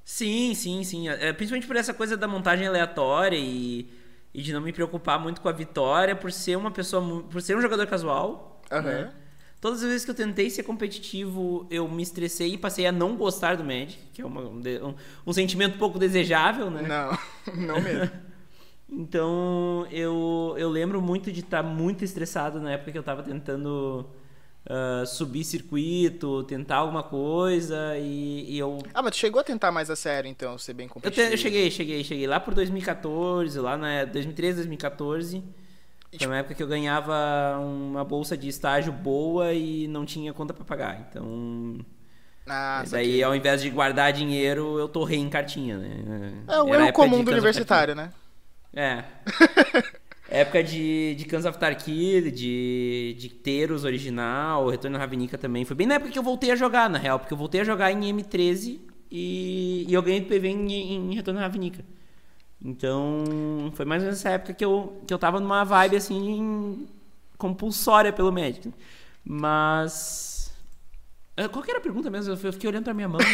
Sim, sim, sim. É, principalmente por essa coisa da montagem aleatória e, e de não me preocupar muito com a vitória, por ser uma pessoa, por ser um jogador casual. Aham. né? Todas as vezes que eu tentei ser competitivo, eu me estressei e passei a não gostar do Magic, que é uma- um, um- sentimento pouco desejável, né? Não, não mesmo. Então eu, eu lembro muito de estar muito estressado na época que eu tava tentando ah, subir circuito, tentar alguma coisa e, e eu. Ah, mas tu chegou a tentar mais a sério, então, ser bem Eu, te- competitivo. eu cheguei, cheguei, cheguei lá por 2014, lá na 2013, 2014. Foi uma época que eu ganhava uma bolsa de estágio boa e não tinha conta pra pagar. Então, Ah, daí saquei. ao invés de guardar dinheiro, eu torrei em cartinha, né? É o Era erro comum do universitário, né? É. época de, de Cans of Tarkir, de, de Teros original, Retorno à Ravnica também. Foi bem na época que eu voltei a jogar, na real, porque eu voltei a jogar em M13 e, e eu ganhei do PV em, em Retorno à Ravnica. Então, foi mais ou menos nessa época que eu, que eu tava numa vibe assim compulsória pelo Magic. Mas. Eh, Qual que era a pergunta mesmo? Eu fiquei olhando pra minha mão e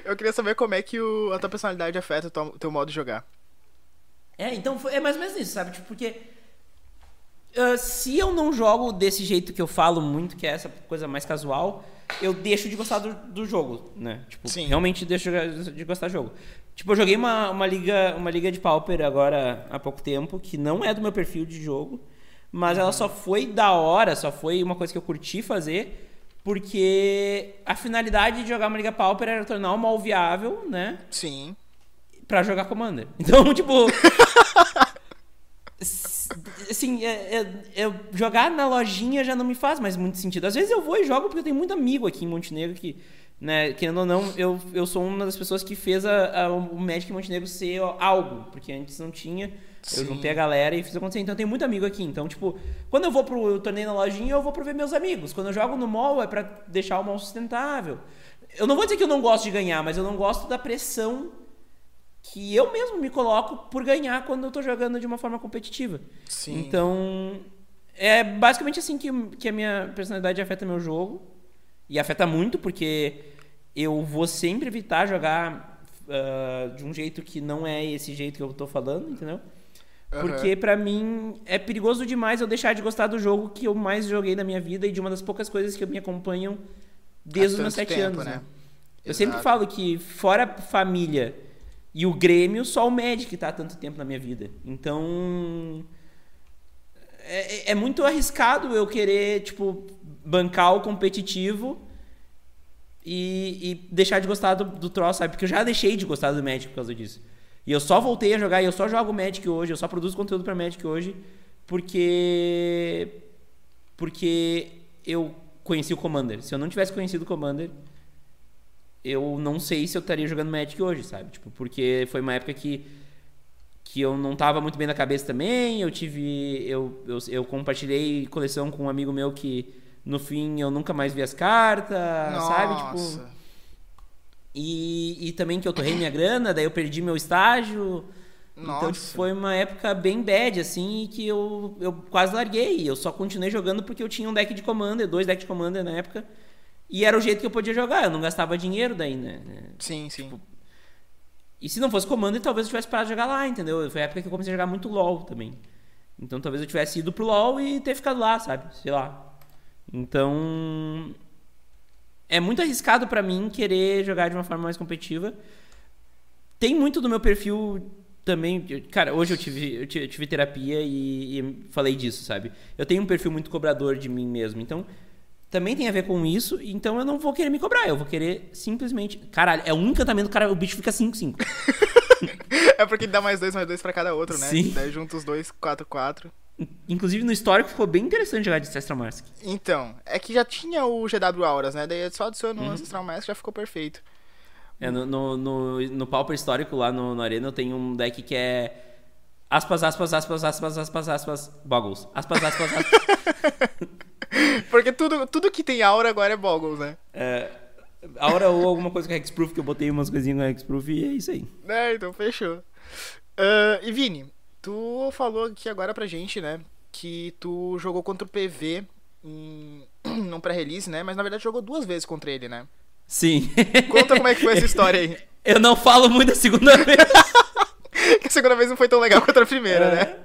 eu queria saber como é que o, a tua personalidade afeta o teu, teu modo de jogar. É, então foi, é mais ou menos isso, sabe? Tipo, porque ah, se eu não jogo desse jeito que eu falo muito, que é essa coisa mais casual, eu deixo de gostar do, do jogo, né? Tipo, Sim. realmente deixo de de gostar do jogo. Tipo, eu joguei uma, uma, liga, uma liga de Pauper agora há pouco tempo, que não é do meu perfil de jogo, mas ela só foi da hora, só foi uma coisa que eu curti fazer, porque a finalidade de jogar uma liga Pauper era tornar o mal viável, né? Sim. pra jogar Commander. Então, tipo. assim, é- é- é- jogar na lojinha já não me faz mais muito sentido. Às vezes eu vou e jogo porque eu tenho muito amigo aqui em Montenegro que, né, querendo ou não, eu, eu sou uma das pessoas que fez a, a- o Magic Montenegro ser algo, porque antes não tinha. Eu Sim. juntei a galera e fiz acontecer. Então eu tenho muito amigo aqui. Então, tipo, quando eu vou pro torneio na lojinha, eu vou pra ver meus amigos. Quando eu jogo no mall, é pra deixar o mall sustentável. Eu não vou dizer que eu não gosto de ganhar, mas eu não gosto da pressão que eu mesmo me coloco por ganhar quando eu tô jogando de uma forma competitiva. Sim. Então, é basicamente assim que, que a minha personalidade afeta meu jogo. E afeta muito, porque eu vou sempre evitar jogar ah, de um jeito que não é esse jeito que eu tô falando, entendeu? Aham. Porque pra mim é perigoso demais eu deixar de gostar do jogo que eu mais joguei na minha vida e de uma das poucas coisas que me acompanham desde os meus sete tempo, anos. né? Né? Eu sempre falo que fora família e o Grêmio, só o Magic tá há tanto tempo na minha vida. Então é, é muito arriscado eu querer tipo bancar o competitivo e, e deixar de gostar do, do troço, sabe? Porque eu já deixei de gostar do Magic por causa disso. E eu só voltei a jogar, e eu só jogo Magic hoje, eu só produzo conteúdo pra Magic hoje, porque. Porque eu conheci o Commander. Se eu não tivesse conhecido o Commander, eu não sei se eu estaria jogando Magic hoje, sabe? Tipo, porque foi uma época que, que eu não tava muito bem na cabeça também. Eu tive. Eu, eu, eu compartilhei coleção com um amigo meu que no fim eu nunca mais vi as cartas, sabe? Tipo. Nossa. E, e também que eu torrei minha grana, daí eu perdi meu estágio. Então, tipo, Nossa. foi uma época bem bad, assim, que eu, eu quase larguei. Eu só continuei jogando porque eu tinha um deck de Commander, dois decks de Commander na época. E era o jeito que eu podia jogar, eu não gastava dinheiro daí, né? Sim, sim. Tipo, E se não fosse Commander, talvez eu tivesse parado de jogar lá, entendeu? Foi a época que eu comecei a jogar muito LoL também. Então talvez eu tivesse ido pro LoL e ter ficado lá, sabe? Sei lá. Então. É muito arriscado pra mim querer jogar de uma forma mais competitiva. Tem muito do meu perfil também. Cara, hoje eu tive, eu tive, terapia e, e falei disso, sabe? Eu tenho um perfil muito cobrador de mim mesmo. Então, também tem a ver com isso. Então eu não vou querer me cobrar. Eu vou querer simplesmente. Caralho, é um encantamento, cara, o bicho fica 5-5. É porque dá mais dois, mais dois pra cada outro, né? Sim. Daí junta os dois, quatro, quatro. Inclusive no histórico ficou bem interessante jogar de Ancestral Mask. Então, é que já tinha o GW Auras, né? Daí só adicionou Uhum. o Ancestral Mask já ficou perfeito. É, no, no, no, no Pauper histórico lá no, no Arena eu tenho um deck que é. Aspas, aspas, aspas, aspas, aspas, aspas, Boggles. Aspas, aspas, aspas. Porque tudo, tudo que tem aura agora é Boggles, né? é, Aura ou alguma coisa com Hexproof, que eu botei umas coisinhas com Hexproof e é isso aí. É, então fechou. Ah, e Vini, tu falou aqui agora pra gente, né? Que tu jogou contra o PV em num pré-release, né? Mas na verdade jogou duas vezes contra ele, né? Sim. Conta como é que foi essa história aí. eu não falo muito a segunda vez. Que a segunda vez não foi tão legal quanto a primeira, É. né?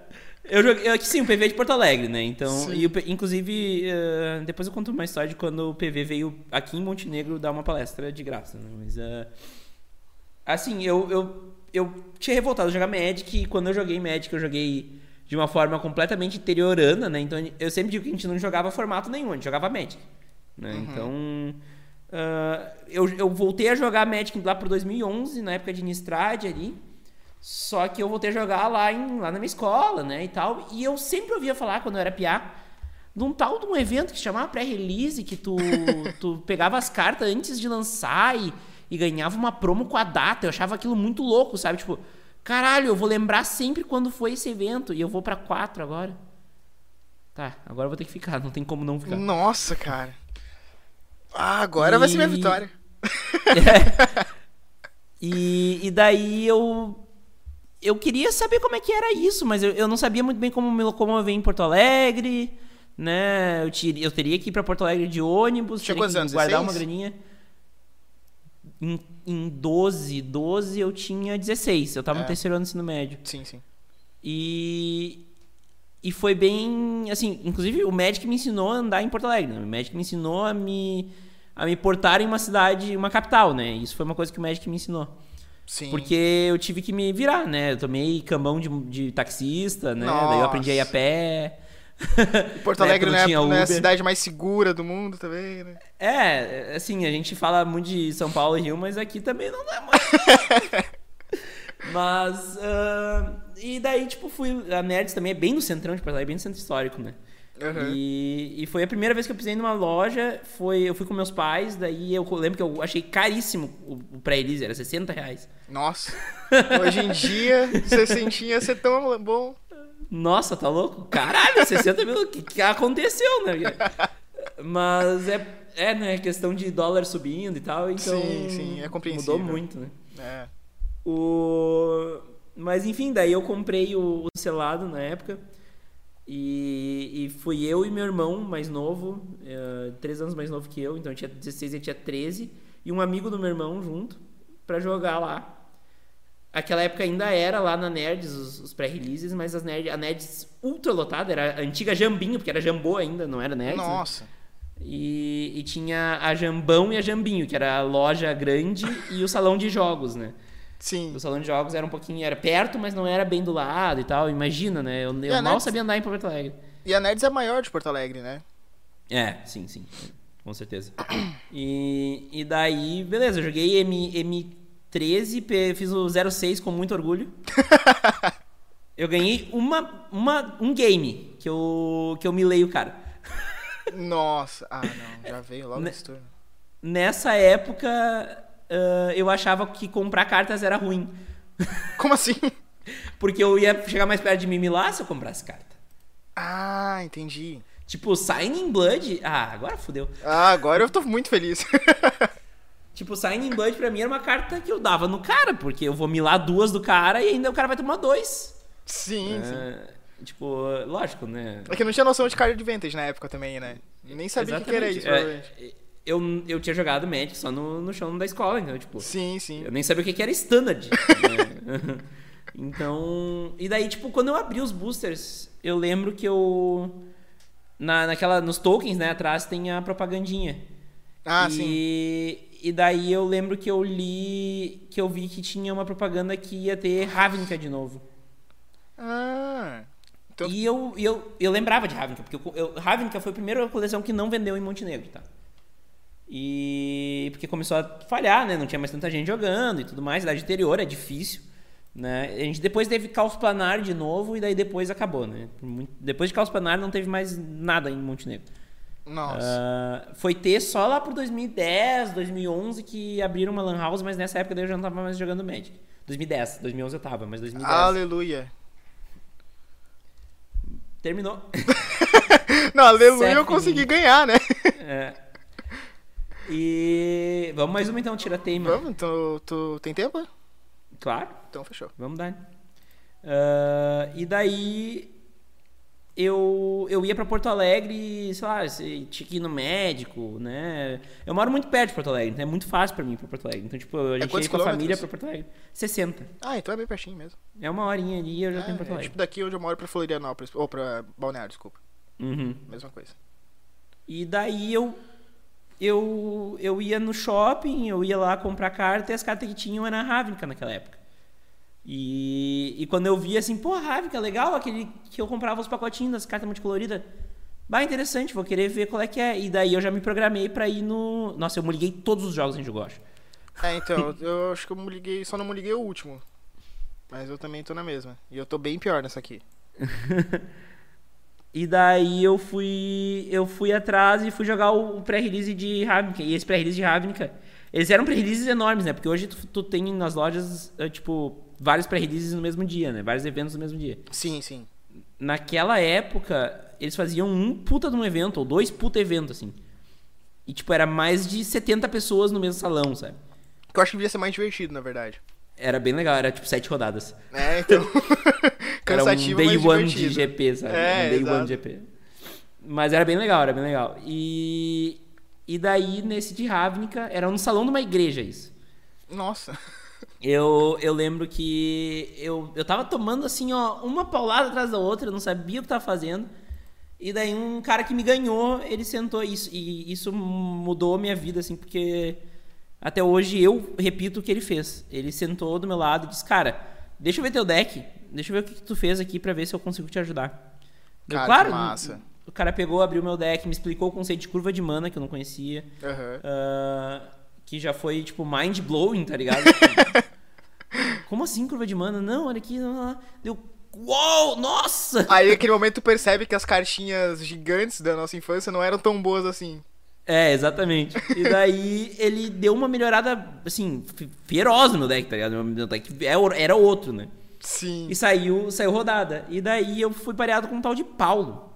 Eu joguei. eu- Sim, o PV é de Porto Alegre, né? Então. Sim. E inclusive, eh, depois eu conto uma história de quando o PV veio aqui em Montenegro dar uma palestra de graça, né? Mas. eh, assim, eu, eu, eu tinha revoltado jogar Magic e quando eu joguei Magic, eu joguei de uma forma completamente interiorana, né? Então eu sempre digo que a gente não jogava formato nenhum, a gente jogava Magic. Né? Então. ah, eu, eu voltei a jogar Magic lá pro 2011, na época de Nistrad ali. Só que eu voltei a jogar lá, em, lá na minha escola, né, e tal. E eu sempre ouvia falar, quando eu era piá, de um tal de um evento que se chamava pré-release, que tu, tu pegava as cartas antes de lançar e, e ganhava uma promo com a data. Eu achava aquilo muito louco, sabe? Tipo, caralho, eu vou lembrar sempre quando foi esse evento. E eu vou pra quatro agora. Tá, agora eu vou ter que ficar, não tem como não ficar. Nossa, cara. Ah, agora vai ser minha E- vitória. E, e daí eu. Eu queria saber como é que era isso, mas eu, eu não sabia muito bem como me locomover em Porto Alegre, né? Eu, tir- eu teria que ir pra Porto Alegre de ônibus, Tinha teria que anos, guardar 16? uma graninha. Em, em 12, 12 eu tinha 16, eu tava É. no terceiro ano do ensino médio. Sim, sim. E, e foi bem, assim, inclusive o Magic me ensinou a andar em Porto Alegre, né? O Magic me ensinou a me, a me portar em uma cidade, uma capital, né? Isso foi uma coisa que o Magic me ensinou. Sim. Porque eu tive que me virar, né? Eu tomei cambão de, de taxista, né? Daí eu Nossa. aprendi a ir a pé. E Porto Alegre época né, não tinha não é a cidade mais segura do mundo também, né? É, assim, a gente fala muito de São Paulo e Rio, mas aqui também não é muito. mas. ah, e daí, tipo, fui. A Nerds também é bem no centrão de Porto Alegre, bem no centro histórico, né? Uhum. E, e foi a primeira vez que eu pisei numa loja. Foi, eu fui com meus pais, daí eu lembro que eu achei caríssimo o, o pré-release, era 60 reais. Nossa. Hoje em dia, 60 ia ser tão bom. Nossa, tá louco? Caralho, 60 mil, o que, que aconteceu, né? Mas é, é, né, questão de dólar subindo e tal, então. Sim, sim, é compreensível. Mudou muito, né? É. O... Mas enfim, daí eu comprei o, o selado na época. E, e fui eu e meu irmão mais novo, eh, três anos mais novo que eu, então eu tinha 16 e tinha 13, e um amigo do meu irmão junto, pra jogar lá. Aquela época ainda era lá na Nerds os, os pré-releases, mas as Nerds, a Nerds ultra lotada, era a antiga Jambinho, porque era Jambô ainda, não era Nerds. Né? Nossa. Né? E, e, tinha a Jambão e a Jambinho, que era a loja grande e o salão de jogos, né? Sim. O salão de jogos era um pouquinho, era perto, mas não era bem do lado e tal. Imagina, né? Eu, eu mal Nerds... sabia andar em Porto Alegre. E a Nerds é a maior de Porto Alegre, né? É, sim, sim. Com certeza. E, e daí, beleza, eu joguei M, M, 13, fiz o 06 com muito orgulho. eu ganhei uma, uma, um game que eu, que eu milei o cara. Nossa, ah não, já veio logo nesse turno. Nessa época, uh, eu achava que comprar cartas era ruim. Como assim? Porque eu ia chegar mais perto de mim lá se eu comprasse carta. Ah, entendi. Tipo, Signing Blood. Ah, agora fodeu. Ah, agora eu tô muito feliz. Tipo, Signing Blood pra mim era uma carta que eu dava no cara, porque eu vou milar duas do cara e ainda o cara vai tomar dois. sim, sim. É, tipo, lógico, né? É que eu não tinha noção de card advantage na época também, né? Nem sabia o que que era isso, Exatamente. provavelmente. É, eu, eu tinha jogado Magic só no, no chão da escola, então, tipo, Sim, sim. eu nem sabia o que que era standard. né? então, e daí, tipo, quando eu abri os boosters, eu lembro que eu. Na, naquela, nos tokens, né, atrás tem a propagandinha. Ah, e, sim. E daí eu lembro que eu li. que eu vi que tinha uma propaganda que ia ter Ravnica de novo. Ah. Então- E eu, eu, eu lembrava de Ravnica, porque eu, eu, Ravnica foi a primeira coleção que não vendeu em Montenegro, tá? E porque começou a falhar, né? Não tinha mais tanta gente jogando e tudo mais. Cidade interior é difícil, né? A gente depois teve Caos Planar de novo e daí depois acabou, né? Depois de Caos Planar não teve mais nada em Montenegro. Nossa. Ah, foi ter só lá por 2010, 2011 que abriram uma lan house, mas nessa época daí eu já não tava mais jogando Magic. 2010, 2011 eu tava, mas 2010 Aleluia. terminou. Não, aleluia eu Seth consegui ganhar, né? É. E vamos mais uma então, tira teima. Vamos, tu, tu tem tempo? Claro, Então fechou. vamos dar. Ah, e daí eu, eu ia pra Porto Alegre, sei lá, tinha que ir no médico, né? Eu moro muito perto de Porto Alegre, então é muito fácil pra mim ir pra Porto Alegre. Então, tipo, a gente quantos ia com a família pra Porto Alegre. 60. Ah, então é bem pertinho mesmo. É uma horinha ali e eu já tenho É, Porto é Alegre. tipo daqui onde eu moro pra Florianópolis. Ou pra Balneário, desculpa. Uhum. Mesma coisa. E daí eu, eu eu ia no shopping, eu ia lá comprar carta e as cartas que tinham eram Ravnica naquela época. E, e quando eu vi assim, pô, Ravnica, legal, aquele que eu comprava os pacotinhos das cartas multicoloridas. Bah, interessante, vou querer ver qual é que é. E daí eu já me programei pra ir no. Nossa, eu me liguei todos os jogos em acho. É, então, eu acho que eu me liguei, só não me liguei o último. Mas eu também tô na mesma. E eu tô bem pior nessa aqui. E daí eu fui eu fui atrás e fui jogar o o pré-release de Ravnica. E esse pré-release de Ravnica, eles eram pré-releases enormes, né? Porque hoje tu, tu tem nas lojas, eh, tipo, vários pré-releases no mesmo dia, né? Vários eventos no mesmo dia. Sim, sim. Naquela época, eles faziam um puta de um evento, ou dois puta eventos, assim. E, tipo, era mais de 70 pessoas no mesmo salão, sabe? Que eu acho que devia ser mais divertido, na verdade. Era bem legal, era tipo sete rodadas. É, então. Era um day mas one de divertido. GP, sabe? É, um day exato. one de GP. Mas era bem legal, era bem legal. E, e daí, nesse de Ravnica, era no salão de uma igreja isso. Nossa. Eu, eu lembro que eu, eu tava tomando assim, ó, uma paulada atrás da outra, eu não sabia o que tava fazendo. E daí um cara que me ganhou, ele sentou isso. E isso mudou a minha vida, assim, porque até hoje eu repito o que ele fez. Ele sentou do meu lado e disse, cara, deixa eu ver teu deck, deixa eu ver o que, que tu fez aqui pra ver se eu consigo te ajudar. Eu, Cara, claro, que massa. o cara pegou, abriu meu deck, me explicou o conceito de curva de mana que eu não conhecia. Aham. Ah, que já foi, tipo, mind blowing, tá ligado? Como assim curva de mana? Não, olha aqui. Não, não. Deu. Uou, nossa! Aí, naquele momento, tu percebe que as cartinhas gigantes da nossa infância não eram tão boas assim. É, exatamente. E daí ele deu uma melhorada, assim, fe- feroz no deck, tá ligado? Meu deck é era outro, né? Sim. E saiu, saiu rodada. E daí eu fui pareado com um tal de Paulo.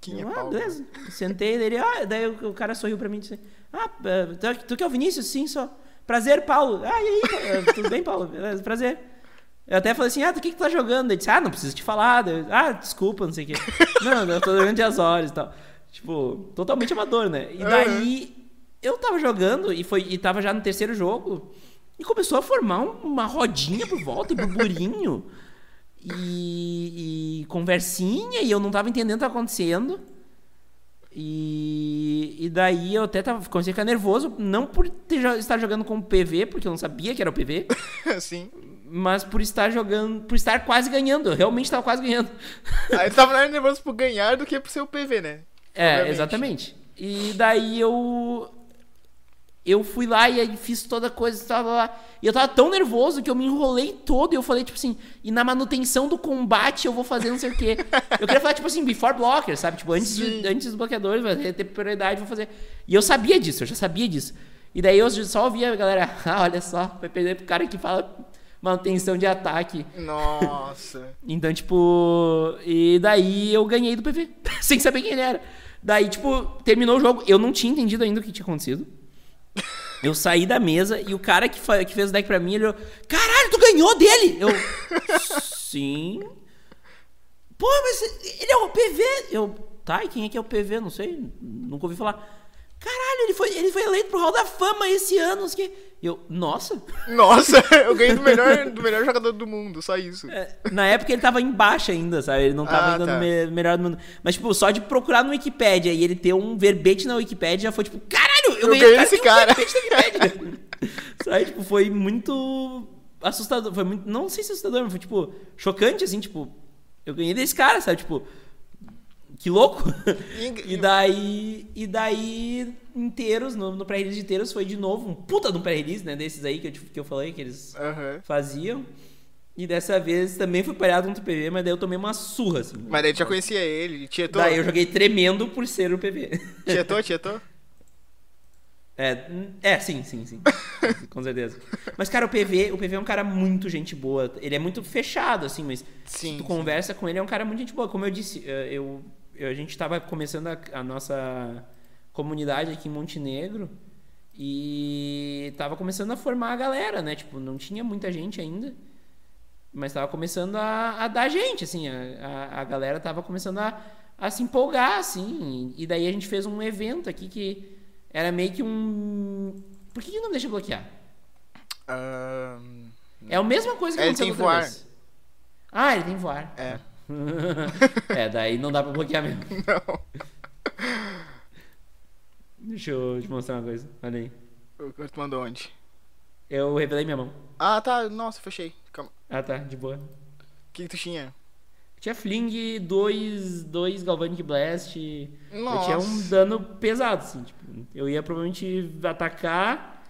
Quem é Eu, ah, Paulo? beleza. Sentei dele, ah, daí o, o cara sorriu pra mim e disse: Ah, eh, tu, tu que é o Vinícius? Sim, só. Prazer, Paulo. Ah, e aí? eh, Tudo bem, Paulo? Beleza, prazer. Eu até falei assim: Ah, do que, que tu tá jogando? Ele disse: Ah, não preciso te falar. Eu, ah, desculpa, não sei o quê. não, eu tô jogando de Azores e tal. Tipo, totalmente amador, né? E daí eu tava jogando e, foi, e tava já no terceiro jogo. E começou a formar um- uma rodinha por volta e burburinho. E, e conversinha, e eu não tava entendendo o que tava acontecendo. E, e daí eu até tava, comecei a ficar nervoso, não por ter, estar jogando com PV, porque eu não sabia que era o PV, Sim. mas por estar jogando, por estar quase ganhando. Eu realmente tava quase ganhando. Aí tu tava mais nervoso por ganhar do que por ser o PV, né? É, exatamente. E daí eu. Eu fui lá e aí fiz toda a coisa, tava lá. E eu tava tão nervoso que eu me enrolei todo e eu falei, tipo assim, e na manutenção do combate eu vou fazer não sei o quê. Eu queria falar, tipo assim, before blocker, sabe? Tipo, antes, de, antes dos bloqueadores, vai ter prioridade, vou fazer. E eu sabia disso, eu já sabia disso. E daí eu só ouvia a galera, ah, olha só, vai perder pro cara que fala manutenção de ataque. Nossa. Então, tipo. E daí eu ganhei do PV, sem saber quem ele era. Daí, tipo, terminou o jogo. Eu não tinha entendido ainda o que tinha acontecido. Eu saí da mesa e o cara que, que fez o deck pra mim, ele olhou, caralho, tu ganhou dele! Eu. Sim. Pô, mas ele é o PV. Eu. Tá, e quem é que é o PV? Não sei. Nunca ouvi falar. Caralho, ele foi, ele foi eleito pro Hall da Fama esse ano. quê." Eu, nossa. Nossa, eu ganhei do melhor, do melhor jogador do mundo, só isso. É, Na época ele tava em baixa ainda, sabe? Ele não tava Ah, dando tá. me- melhor do mundo. Mas, tipo, só de procurar no Wikipedia e ele ter um verbete na Wikipedia já foi tipo, caralho, eu, Eu ganhei, esse cara." sabe? Tipo, foi muito assustador. Foi muito. Não sei se assustador, mas foi, tipo, chocante, assim, tipo, eu ganhei desse cara, sabe? Tipo. Que louco! E- E daí, e daí inteiros, no, no pré-release de inteiros foi de novo um puta de um pré-release, né? Desses aí que eu, que eu falei, que eles Aham. faziam. E dessa vez também fui pareado no PV, mas daí eu tomei uma surra, assim. Mas daí já conhecia ele, tietou? Daí eu joguei tremendo por ser o PV. Tietou, tietou? É, é sim, sim, sim. Com certeza. Mas, cara, o PV, o PV é um cara muito gente boa. Ele é muito fechado, assim, mas Sim, se tu sim. conversa com ele, é um cara muito gente boa. Como eu disse, eh, eu, eu- a gente tava começando a, a nossa comunidade aqui em Montenegro e tava começando a formar a galera, né? Tipo, não tinha muita gente ainda. Mas tava começando a, a dar gente, assim, a, a, a galera tava começando a, a se empolgar, assim. E daí a gente fez um evento aqui que era meio que um. Por que, que não deixa bloquear? Ahn, É a mesma coisa que Ele aconteceu tem outra voar. vez. Ah, ele tem voar. é. é, daí não dá pra bloquear mesmo. Não. Deixa eu te mostrar uma coisa. Olha aí. O que tu mandou onde? Eu revelei minha mão. Ah, tá. Nossa, fechei. Calma. Ah, tá, de boa. O que, que tu tinha? Tinha Fling, dois, dois Galvanic Blast. Eu Nossa. tinha um dano pesado, assim. Tipo, eu ia provavelmente atacar,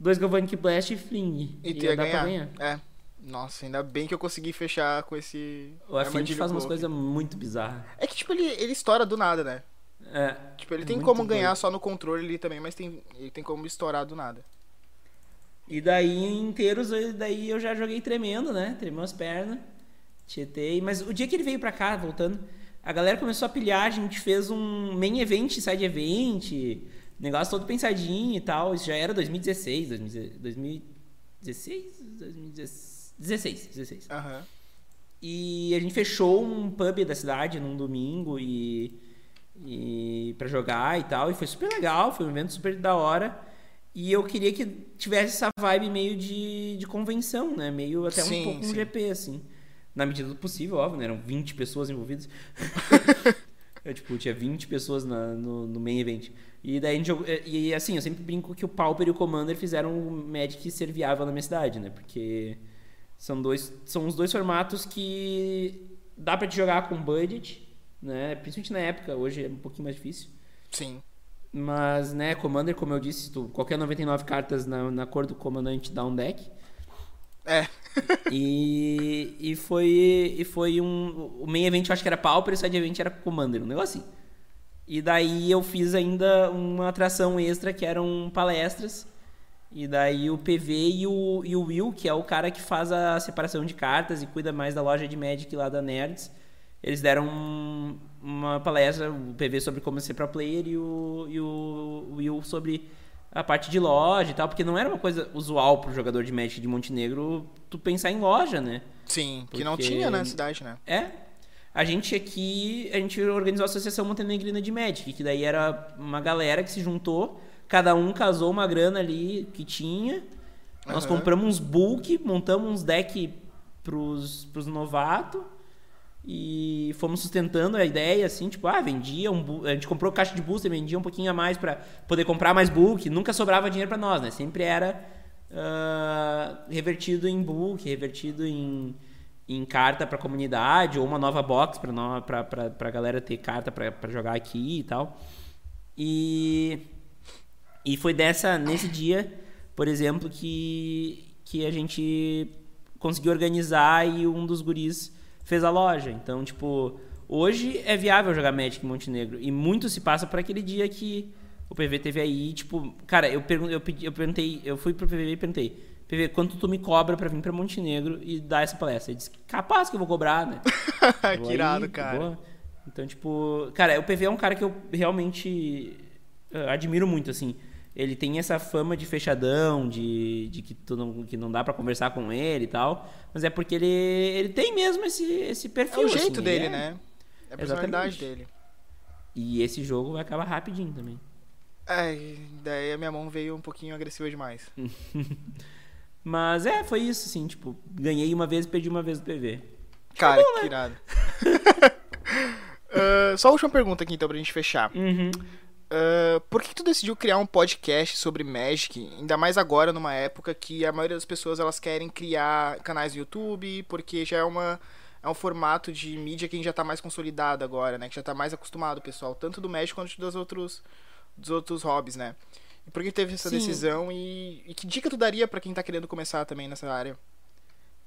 dois Galvanic Blast e Fling. E tu ia dar ganhar. pra ganhar. É. Nossa, ainda bem que eu consegui fechar com esse. O Affinity armadilho faz umas coisas muito bizarras. É que, tipo, ele, ele estoura do nada, né? É. Tipo, ele tem Muito como ganhar só no controle ali também, mas tem, ele tem como estourar do nada. E daí, inteiros, eu- daí eu já joguei tremendo, né? Tremeu as pernas. Tietei. Mas o dia que ele veio pra cá, voltando, a galera começou a pilhar, a gente fez um main event, side event, negócio todo pensadinho e tal. Isso já era 2016, 2016? 2016? 16, 16. Aham. E a gente fechou um pub da cidade num domingo e, e para jogar e tal. E foi super legal, foi um evento super da hora. E eu queria que tivesse essa vibe meio de, de convenção, né? Meio até Sim, um pouco um sim. GP, assim. Na medida do possível, óbvio, né? Eram 20 pessoas envolvidas. eu, tipo, tinha 20 pessoas na- no, no main event. E daí a gente jogou, e, e, assim, eu sempre brinco que o Pauper e o Commander fizeram um Magic ser viável na minha cidade, né? Porque são dois são os dois formatos que dá pra te jogar com budget, né? Principalmente na época, hoje é um pouquinho mais difícil. Sim. Mas, né, Commander, como eu disse, tu, qualquer 99 cartas na, na cor do comandante dá um deck. É. E, e foi e foi um o main event eu acho que era Pauper e o side event era Commander, um negócio assim. E daí eu fiz ainda uma atração extra que eram palestras. E daí o PV e o, e o Will, que é o cara que faz a separação de cartas e cuida mais da loja de Magic lá da Nerds, eles deram um- uma palestra, o PV sobre como ser pro player e o, e o Will sobre a parte de loja e tal, porque não era uma coisa usual pro jogador de Magic de Montenegro tu pensar em loja, né? Sim, que não Porque- tinha na cidade, né? É. A gente aqui, a gente organizou a Associação Montenegrina de Magic, que daí era uma galera que se juntou, cada um casou uma grana ali que tinha. Nós Aham. compramos uns bulk, montamos uns deck pros, pros novatos e fomos sustentando a ideia, assim, tipo, ah, vendia um a gente comprou caixa de booster, vendia um pouquinho a mais pra poder comprar mais bulk, nunca sobrava dinheiro pra nós, né? Sempre era ah, revertido em bulk, revertido em, em carta pra comunidade ou uma nova box pra, pra galera ter carta pra jogar aqui e tal. E e foi dessa nesse dia, por exemplo, que que a gente conseguiu organizar e um dos guris fez a loja. Então, tipo, hoje é viável jogar Magic em Montenegro e muito se passa por aquele dia que o PV teve aí, tipo, cara, eu pergun- eu pedi, eu perguntei, eu fui pro PV e perguntei: PV, quanto tu me cobra pra vir pra Montenegro e dar essa palestra? Ele disse: "Capaz que eu vou cobrar, né?" Que aí, irado, cara. boa. Então, tipo, cara, o PV é um cara que eu realmente eh, admiro muito, assim. Ele tem essa fama de fechadão, de, de que, tu não, que não dá pra conversar com ele e tal. Mas é porque ele, ele tem mesmo esse, esse É perfil. o jeito assim, dele, ele é- né? É a personalidade dele. E esse jogo vai acabar rapidinho também. É, daí a minha mão veio um pouquinho agressiva demais. Mas é, foi isso, assim, tipo, ganhei uma vez e perdi uma vez do PV. Cara, bom, né? que irado. Ah, só a última pergunta aqui então pra gente fechar. Uhum. Ah, por que tu decidiu criar um podcast sobre Magic, ainda mais agora numa época que a maioria das pessoas elas querem criar canais no YouTube, porque já é uma é um formato de mídia que a gente já tá mais consolidado agora, né? Que já tá mais acostumado, pessoal, tanto do Magic quanto dos outros dos outros hobbies, né? E por que teve essa Sim. decisão e, e que dica tu daria pra quem tá querendo começar também nessa área?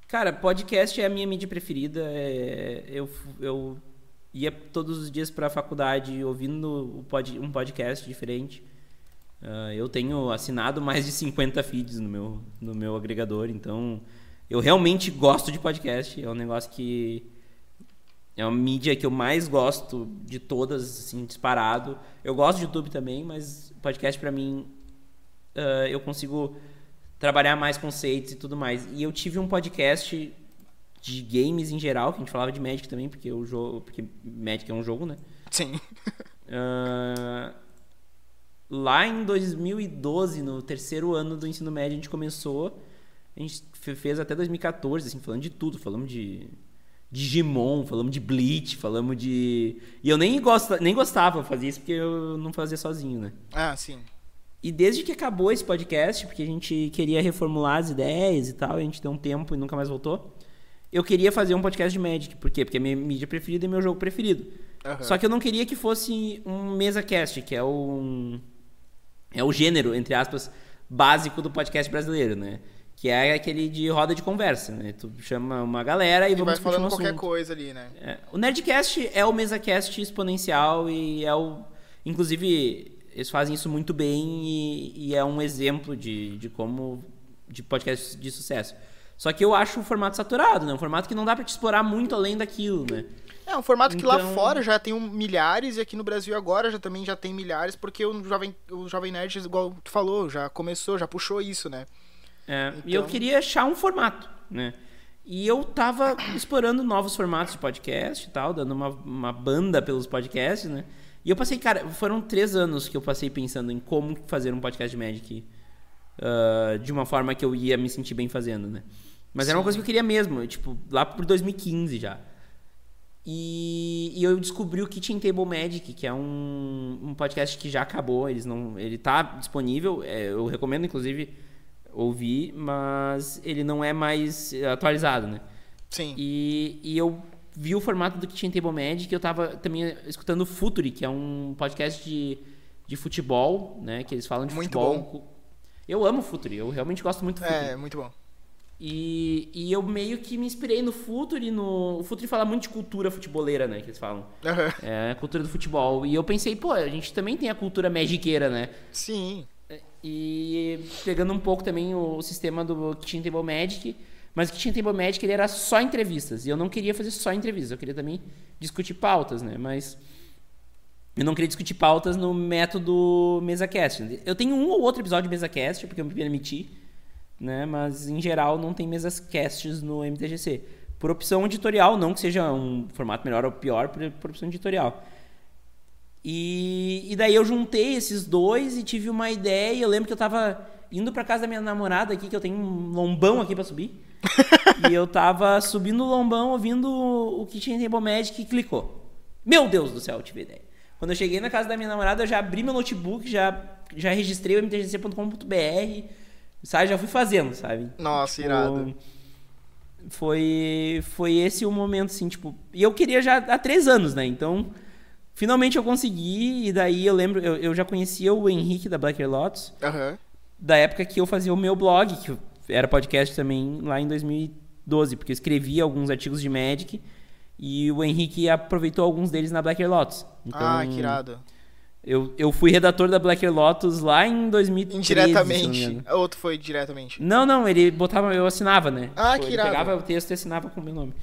Cara, podcast é a minha mídia preferida. é- eu, eu ia todos os dias pra faculdade ouvindo um podcast diferente. Ah, eu tenho assinado mais de 50 feeds no meu, no meu agregador, então eu realmente gosto de podcast. É um negócio que é uma mídia que eu mais gosto de todas, assim, disparado. Eu gosto de YouTube também, mas podcast pra mim ah, eu consigo trabalhar mais conceitos e tudo mais. E eu tive um podcast de games em geral, que a gente falava de Magic também, porque o jogo, porque Magic é um jogo, né? Sim. Ah, lá em 2012, no terceiro ano do ensino médio, a gente começou. A gente fe- fez até 2014, assim, falando de tudo. Falamos de Digimon, falamos de Bleach, falamos de. E eu nem, gosta, nem gostava de fazer isso porque eu não fazia sozinho, né? Ah, sim. E desde que acabou esse podcast, porque a gente queria reformular as ideias e tal, a gente deu um tempo e nunca mais voltou. Eu queria fazer um podcast de Magic. Por quê? Porque é minha mídia preferida e meu jogo preferido. Aham. Só que eu não queria que fosse um mesa cast, que é o é o gênero, entre aspas, básico do podcast brasileiro, né? Que é aquele de roda de conversa, né? Tu chama uma galera e, E vamos vai discutir falando um qualquer coisa ali, né? É, o Nerdcast é o MesaCast exponencial e é o. Inclusive, eles fazem isso muito bem e, e é um exemplo de, de como. de podcast de sucesso. Só que eu acho o formato saturado, né? Um formato que não dá pra te explorar muito além daquilo, né? É um formato que lá Então- fora já tem um milhares e aqui no Brasil agora já também já tem milhares, porque o Jovem, o Jovem Nerd, igual tu falou, já começou, já puxou isso, né? É, E eu Então- queria achar um formato, né? E eu tava explorando novos formatos de podcast e tal, dando uma, uma banda pelos podcasts, né? E eu passei, cara, foram três anos que eu passei pensando em como fazer um podcast de Magic uh, de uma forma que eu ia me sentir bem fazendo, né? Mas era uma coisa que eu queria mesmo, tipo, lá por 2015 já. E, e, eu descobri o Kitchen Table Magic, que é um, um podcast que já acabou, eles não, ele tá disponível, é, eu recomendo inclusive ouvir, mas ele não é mais atualizado, né? Sim. E, e eu vi o formato do Kitchen Table Magic, eu tava também escutando o Futuri, que é um podcast de, de futebol, né? Que eles falam de muito futebol. Bom. Eu amo o Futuri, eu realmente gosto muito do Futuri. É, muito bom. E, e eu meio que me inspirei no Futuri, no... O Futuri fala muito de cultura futeboleira, né? Que eles falam. Uhum. É, a cultura do futebol. E eu pensei, pô, a gente também tem a cultura magiqueira, né? Sim. E pegando um pouco também o sistema do Kitchen Table Magic... Mas o Kitchen Table Magic ele era só entrevistas. E eu não queria fazer só entrevistas. Eu queria também discutir pautas, né? Mas eu não queria discutir pautas no método MesaCast. Eu tenho um ou outro episódio de MesaCast, porque eu me permiti, né? Mas em geral não tem mesas casts no MTGC. Por opção editorial, não que seja um formato melhor ou pior, por, por opção editorial. E, e, daí eu juntei esses dois e tive uma ideia. Eu lembro que eu tava indo pra casa da minha namorada aqui, que eu tenho um lombão aqui para subir. e eu tava subindo o lombão, ouvindo o Kitchen Table Magic e clicou. Meu Deus do céu, eu tive ideia. Quando eu cheguei na casa da minha namorada, eu já abri meu notebook, já, já registrei o mtgc.com.br, sabe? Já fui fazendo, sabe? Nossa, tipo, irado. Foi, foi esse o momento, assim, tipo... E eu queria já há três anos, né? Então, finalmente eu consegui, e daí eu lembro... Eu, eu já conhecia o Henrique da Black Lotus, uhum. da época que eu fazia o meu blog, que era podcast também lá em 2012, porque eu escrevi alguns artigos de Magic e o Henrique aproveitou alguns deles na Black Lotus. Então, ah, que irado. Eu, eu fui redator da Black Lotus lá em 2013. Indiretamente. Outro foi diretamente. Não, não, ele botava, eu assinava, né? Ah, tipo, que irado. pegava o texto e assinava com o meu nome.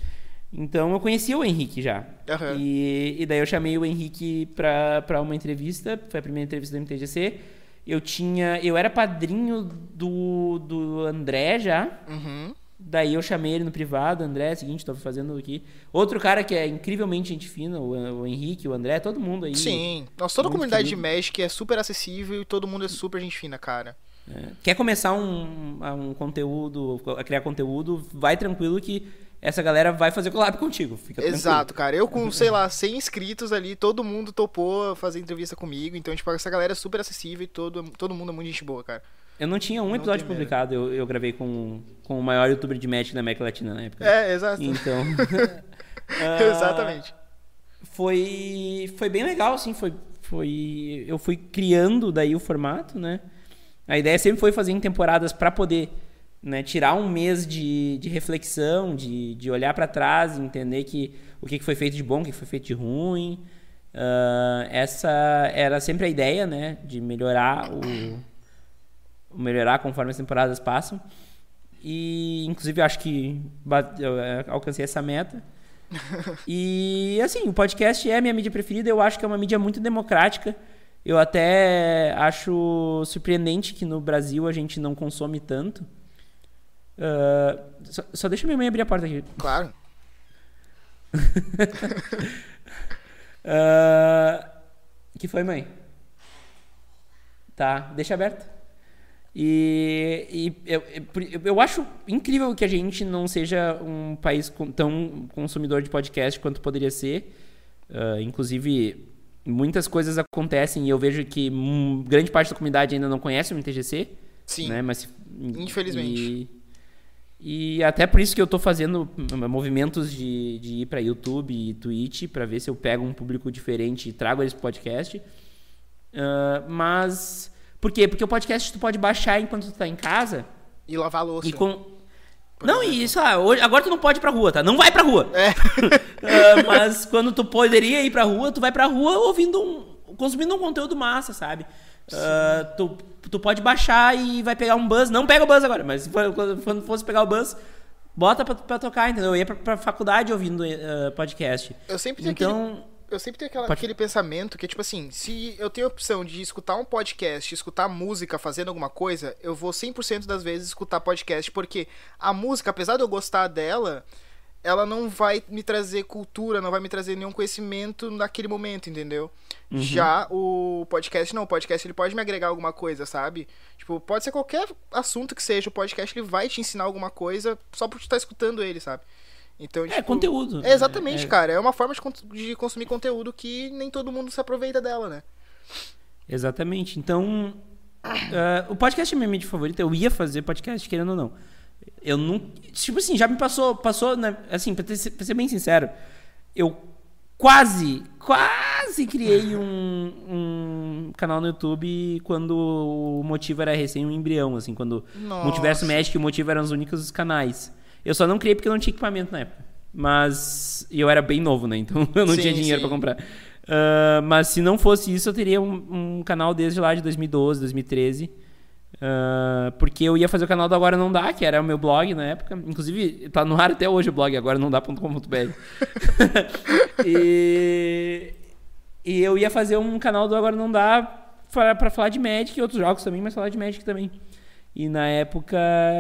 Então eu conhecia o Henrique já. Uhum. E, e daí eu chamei o Henrique pra, pra uma entrevista, foi a primeira entrevista do MTGC. Eu tinha. Eu era padrinho do, do André já. Uhum. Daí eu chamei ele no privado, André, é seguinte, tô fazendo aqui. Outro cara que é incrivelmente gente fina, o, o Henrique, o André, todo mundo aí. Sim. Nossa, toda a comunidade querido. de Magic é super acessível e todo mundo é super gente fina, cara. É. Quer começar um, um conteúdo, a criar conteúdo, vai tranquilo que essa galera vai fazer collab contigo. Fica Exato, cara. Eu com, sei lá, 100 inscritos ali, todo mundo topou fazer entrevista comigo. Então, tipo, essa galera é super acessível e todo, todo mundo é muito gente boa, cara. Eu não tinha um não episódio publicado, eu, eu gravei com, com o maior youtuber de Magic da América Latina na época. É, exato. Então. uh, Exatamente. Foi, foi bem legal, assim. Foi, foi, eu fui criando daí o formato, né? A ideia sempre foi fazer em temporadas para poder né, tirar um mês de, de reflexão, de, de olhar para trás, entender que o que foi feito de bom, o que foi feito de ruim. Uh, essa era sempre a ideia, né, de melhorar o melhorar conforme as temporadas passam. E inclusive acho que eu é, alcancei essa meta. e assim, o podcast é a minha mídia preferida, eu acho que é uma mídia muito democrática. Eu até acho surpreendente que no Brasil a gente não consome tanto. Uh, só, só, deixa minha mãe abrir a porta aqui. Claro. uh, que foi, mãe? Tá, deixa aberto. E, e eu, eu, acho incrível que a gente não seja um país tão consumidor de podcast quanto poderia ser. Uh, inclusive, muitas coisas acontecem e eu vejo que grande parte da comunidade ainda não conhece o MTGC. Sim. Né? Mas, Infelizmente. E, e até por isso que eu estou fazendo movimentos de, de ir para YouTube e Twitch para ver se eu pego um público diferente e trago eles para podcast. Uh, mas por quê? Porque o podcast tu pode baixar enquanto tu tá em casa. E lavar a louça. E com... Não, e isso, ah, hoje, agora tu não pode ir pra rua, tá? Não vai pra rua. É. uh, mas quando tu poderia ir pra rua, tu vai pra rua ouvindo um. consumindo um conteúdo massa, sabe? Uh, tu, tu pode baixar e vai pegar um buzz. Não pega o buzz agora, mas quando fosse pegar o buzz, bota pra, pra tocar, entendeu? Eu ia pra, pra faculdade ouvindo uh, podcast. Eu sempre tenho então, aquele eu sempre tenho aquela, Pode... aquele pensamento que, tipo assim, se eu tenho a opção de escutar um podcast, escutar música fazendo alguma coisa, eu vou 100% das vezes escutar podcast, porque a música, apesar de eu gostar dela, ela não vai me trazer cultura, não vai me trazer nenhum conhecimento naquele momento, entendeu? Uhum. Já o podcast não, o podcast ele pode me agregar alguma coisa, sabe? Tipo, pode ser qualquer assunto que seja, o podcast ele vai te ensinar alguma coisa só por tu estar escutando ele, sabe? Então, É, tipo, conteúdo. É, exatamente, É- cara. É uma forma de, de consumir conteúdo que nem todo mundo se aproveita dela, né? Exatamente. Então, ah, o podcast é minha mídia favorita. Eu ia fazer podcast, querendo ou não. Eu não. Tipo assim, já me passou. Passou. na- assim, pra, ter- pra ser bem sincero, eu quase, quase criei um, um canal no YouTube quando o motivo era recém um embrião, assim, quando Nossa. Multiverso Magic e o motivo eram os únicos canais. Eu só não criei porque eu não tinha equipamento na época. Mas. Eu era bem novo, né? Então eu não Sim, tinha dinheiro pra comprar. Ah, mas se não fosse isso, eu teria um, um canal desde lá de 2012, 2013. Ah, porque eu ia fazer o canal do Agora Não Dá, que era o meu blog na época. Inclusive, tá no ar até hoje o blog, agora não dá.com.br. e, e eu ia fazer um canal do Agora Não Dá pra falar de Magic e outros jogos também, mas falar de Magic também. E na época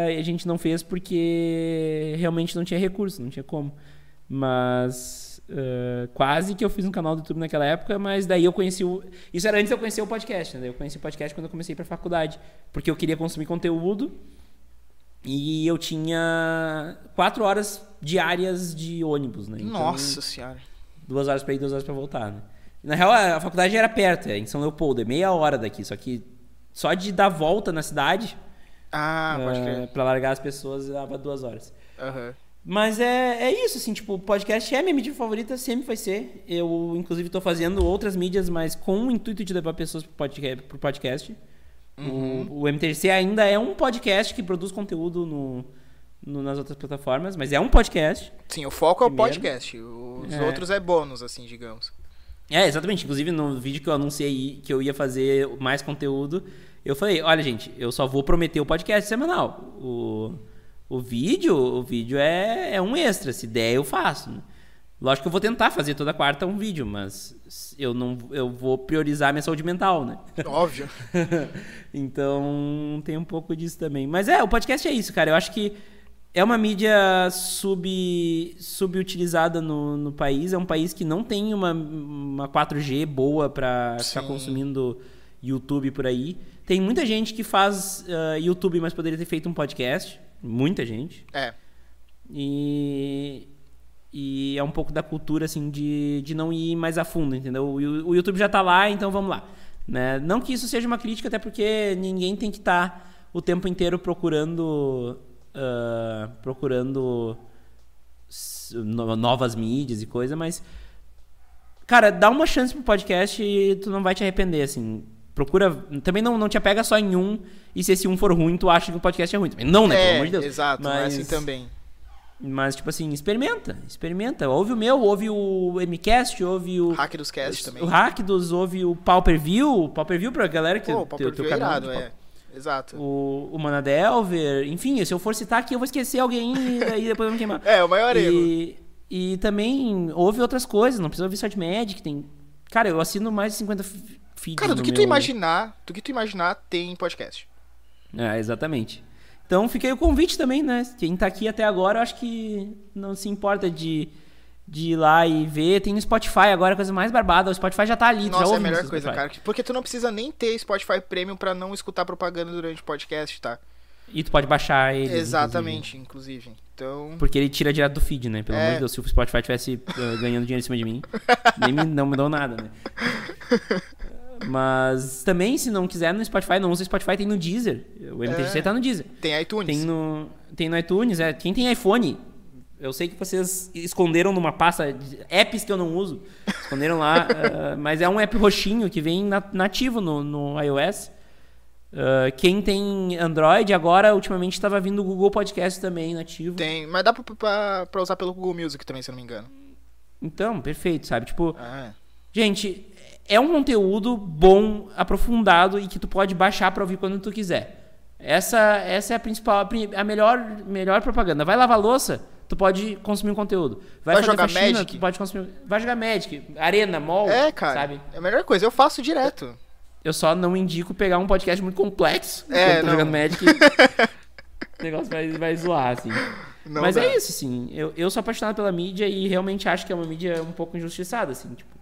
a gente não fez porque realmente não tinha recurso, não tinha como. Mas eh, quase que eu fiz um canal do YouTube naquela época, mas daí eu conheci o. Isso era antes de eu conhecer o podcast, né? Daí Eu conheci o podcast quando eu comecei pra faculdade. Porque eu queria consumir conteúdo e eu tinha quatro horas diárias de ônibus, né? Então, Nossa senhora. duas horas pra ir, duas horas pra voltar, né? Na real, a faculdade era perto, é em São Leopoldo, é meia hora daqui, só que só de dar volta na cidade, Ah, pode eh, crer. pra largar as pessoas, dava duas horas. Aham. Mas é, é isso, assim, tipo, o podcast é minha mídia favorita, sempre vai ser. Eu, inclusive, tô fazendo outras mídias, mas com o intuito de levar pessoas pro podcast. Pro podcast. O, o MTC ainda é um podcast que produz conteúdo no, no- nas outras plataformas, mas é um podcast. Sim, o foco é o Primeiro. podcast. Os É. outros é bônus, assim, digamos. É, exatamente. Inclusive, no vídeo que eu anunciei que eu ia fazer mais conteúdo, eu falei, olha, gente, eu só vou prometer o podcast semanal. O, o vídeo, o vídeo é, é um extra. Se der, eu faço. né? Lógico que eu vou tentar fazer toda quarta um vídeo, mas eu não eu vou priorizar minha saúde mental, né? Óbvio. então tem um pouco disso também. Mas é, o podcast é isso, cara. Eu acho que é uma mídia sub, subutilizada no, no país. É um país que não tem uma, uma 4G boa pra ficar consumindo YouTube por aí. Tem muita gente que faz ah, YouTube, mas poderia ter feito um podcast. Muita gente. É. E, e é um pouco da cultura, assim, de, de não ir mais a fundo, entendeu? O, o YouTube já tá lá, então vamos lá. Né? Não que isso seja uma crítica, até porque ninguém tem que estar o tempo inteiro procurando. ah, procurando novas mídias e coisa, mas. Cara, dá uma chance pro podcast e tu não vai te arrepender, assim. Procura. Também não, não te apega só em um, e se esse um for ruim, tu acha que o podcast é ruim. Também não, né? Pelo é, amor de Deus. exato, não é Mas- assim também. mas, tipo assim, experimenta, experimenta. Ouve o meu, ouve o MCast, ouve o. Hack dos cast também. O Hack dos, ouve o Pau Per View. Pau Per View pra galera que Pô, o Pauper o teu é irado, é. Exato. O, o Mana Delver. Enfim, se eu for citar aqui, eu vou esquecer alguém e aí depois eu vou me queimar. É, o maior erro. E, e também ouve outras coisas, não precisa ouvir só de Magic. Tem... Cara, eu assino mais de 50 f- feeds. Cara, do que tu meu- imaginar, do que tu imaginar, tem podcast. É, exatamente. Então fica aí o convite também, né? Quem tá aqui até agora, eu acho que não se importa de, de ir lá e ver. Tem no Spotify agora, a coisa mais barbada. O Spotify já tá ali, tu já Nossa, é a ouve melhor coisa, Spotify. cara. Porque tu não precisa nem ter Spotify Premium pra não escutar propaganda durante o podcast, tá? E tu pode baixar ele. Exatamente, inclusive. Então, Porque ele tira direto do feed, né? Pelo É. amor de Deus, se o Spotify tivesse uh, ganhando dinheiro em cima de mim, nem me, não me dão nada, né? Mas também, se não quiser no Spotify, não usa o Spotify, tem no Deezer. O MTC É. tá no Deezer. tem iTunes. Tem no, tem no iTunes, é. Quem tem iPhone, eu sei que vocês esconderam numa pasta apps que eu não uso. Esconderam lá, eh, mas é um app roxinho que vem na- nativo no, no iOS. Eh, quem tem Android agora, ultimamente estava vindo o Google Podcast também nativo. Tem, mas dá pra, pra, pra usar pelo Google Music também, se eu não me engano. Então, perfeito, sabe? Tipo, Ah, gente, é um conteúdo bom, aprofundado e que tu pode baixar pra ouvir quando tu quiser. Essa, essa é a principal, a melhor, melhor propaganda. Vai lavar louça, tu pode consumir um conteúdo. Vai, Vai fazer jogar faxina, Magic? tu pode consumir. Vai jogar Magic, Arena, Mall, é, cara. sabe? É a melhor coisa. Eu faço direto. Eu só não indico pegar um podcast muito complexo É, tô não. jogando Magic. negócio vai, vai zoar, assim. Não Mas dá. é isso, assim. Eu, eu sou apaixonado pela mídia e realmente acho que é uma mídia um pouco injustiçada, assim. Tipo,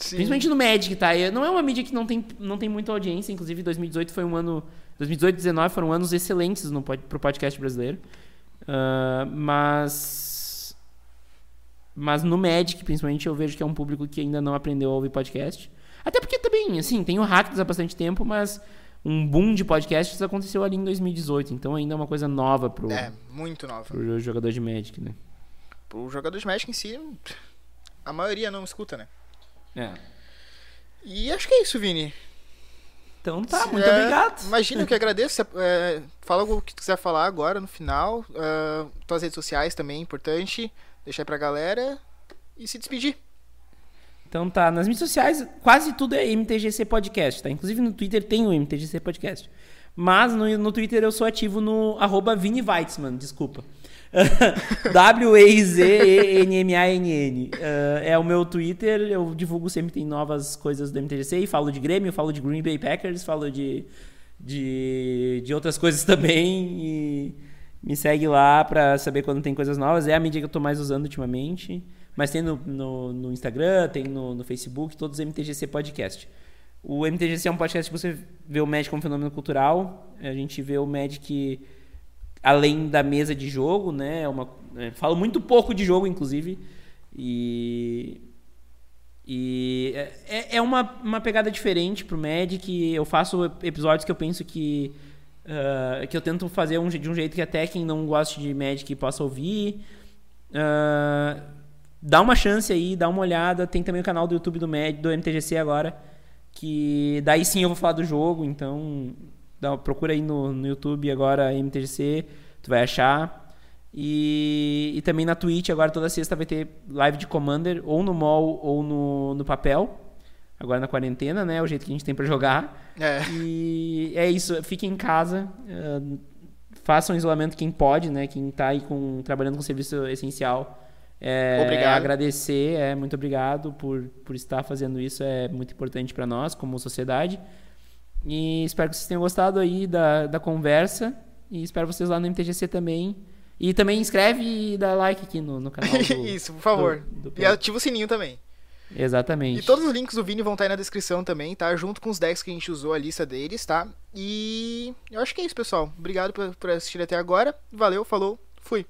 Sim. Principalmente no Magic, tá? Não é uma mídia que não tem, não tem muita audiência. Inclusive, 2018 foi um ano. 2018 e 2019 foram anos excelentes no, pro podcast brasileiro. Ah, mas. Mas no Magic, principalmente, eu vejo que é um público que ainda não aprendeu a ouvir podcast. Até porque também, assim, tem o Hackers há bastante tempo, mas um boom de podcasts aconteceu ali em 2018. Então ainda é uma coisa nova pro, É, muito nova. pro jogador de Magic, né? Pro jogador de Magic em si, a maioria não escuta, né? É. E acho que é isso, Vini. Então tá, muito É, obrigado. Imagina, eu que agradeço. É, fala algo que tu quiser falar agora, no final. Ah, tuas redes sociais também é importante. Deixar aí pra galera. E se despedir. Então tá, nas mídias sociais quase tudo é MTGC Podcast, tá? Inclusive no Twitter tem o MTGC Podcast. Mas no, no Twitter eu sou ativo no arroba Vini Weitzman, desculpa. W-E-I-Z-E-N-M-A-N-N. Eh, é o meu Twitter, eu divulgo sempre, tem novas coisas do MTGC, e falo de Grêmio, falo de Green Bay Packers, falo de, de, de outras coisas também. E me segue lá pra saber quando tem coisas novas. É a mídia que eu tô mais usando ultimamente. Mas tem no, no, no Instagram, tem no, no Facebook, todos os MTGC Podcast. O MTGC é um podcast que você vê o Magic como fenômeno cultural. A gente vê o Magic além da mesa de jogo, né? É uma, é, falo muito pouco de jogo, inclusive. E. E é, é uma, uma pegada diferente pro Magic. Eu faço episódios que eu penso que. ah, que eu tento fazer um, de um jeito que até quem não goste de Magic possa ouvir. Ah, dá uma chance aí, dá uma olhada. Tem também o canal do YouTube do, Mag, do MTGC agora. Que daí sim eu vou falar do jogo. Então dá, procura aí no, no YouTube agora MTGC. Tu vai achar. E, e também na Twitch, agora toda sexta vai ter live de Commander, ou no mall ou no, no papel. Agora na quarentena, né? É o jeito que a gente tem pra jogar. É. E é isso, fiquem em casa. eh, façam isolamento quem pode, né? Quem tá aí com, trabalhando com serviço essencial. É, Obrigado. é agradecer, é muito obrigado por, por estar fazendo isso. É muito importante para nós, como sociedade. E espero que vocês tenham gostado aí da, da conversa. E espero vocês lá no MTGC também. E também inscreve e dá like aqui no, no canal. Do, Isso, por favor. do- do- E ativa o sininho também. Exatamente. E todos os links do Vini vão estar aí na descrição também, tá? Junto com os decks que a gente usou, a lista deles, tá? E eu acho que é isso, pessoal. Obrigado por, por assistir até agora. Valeu, falou, fui.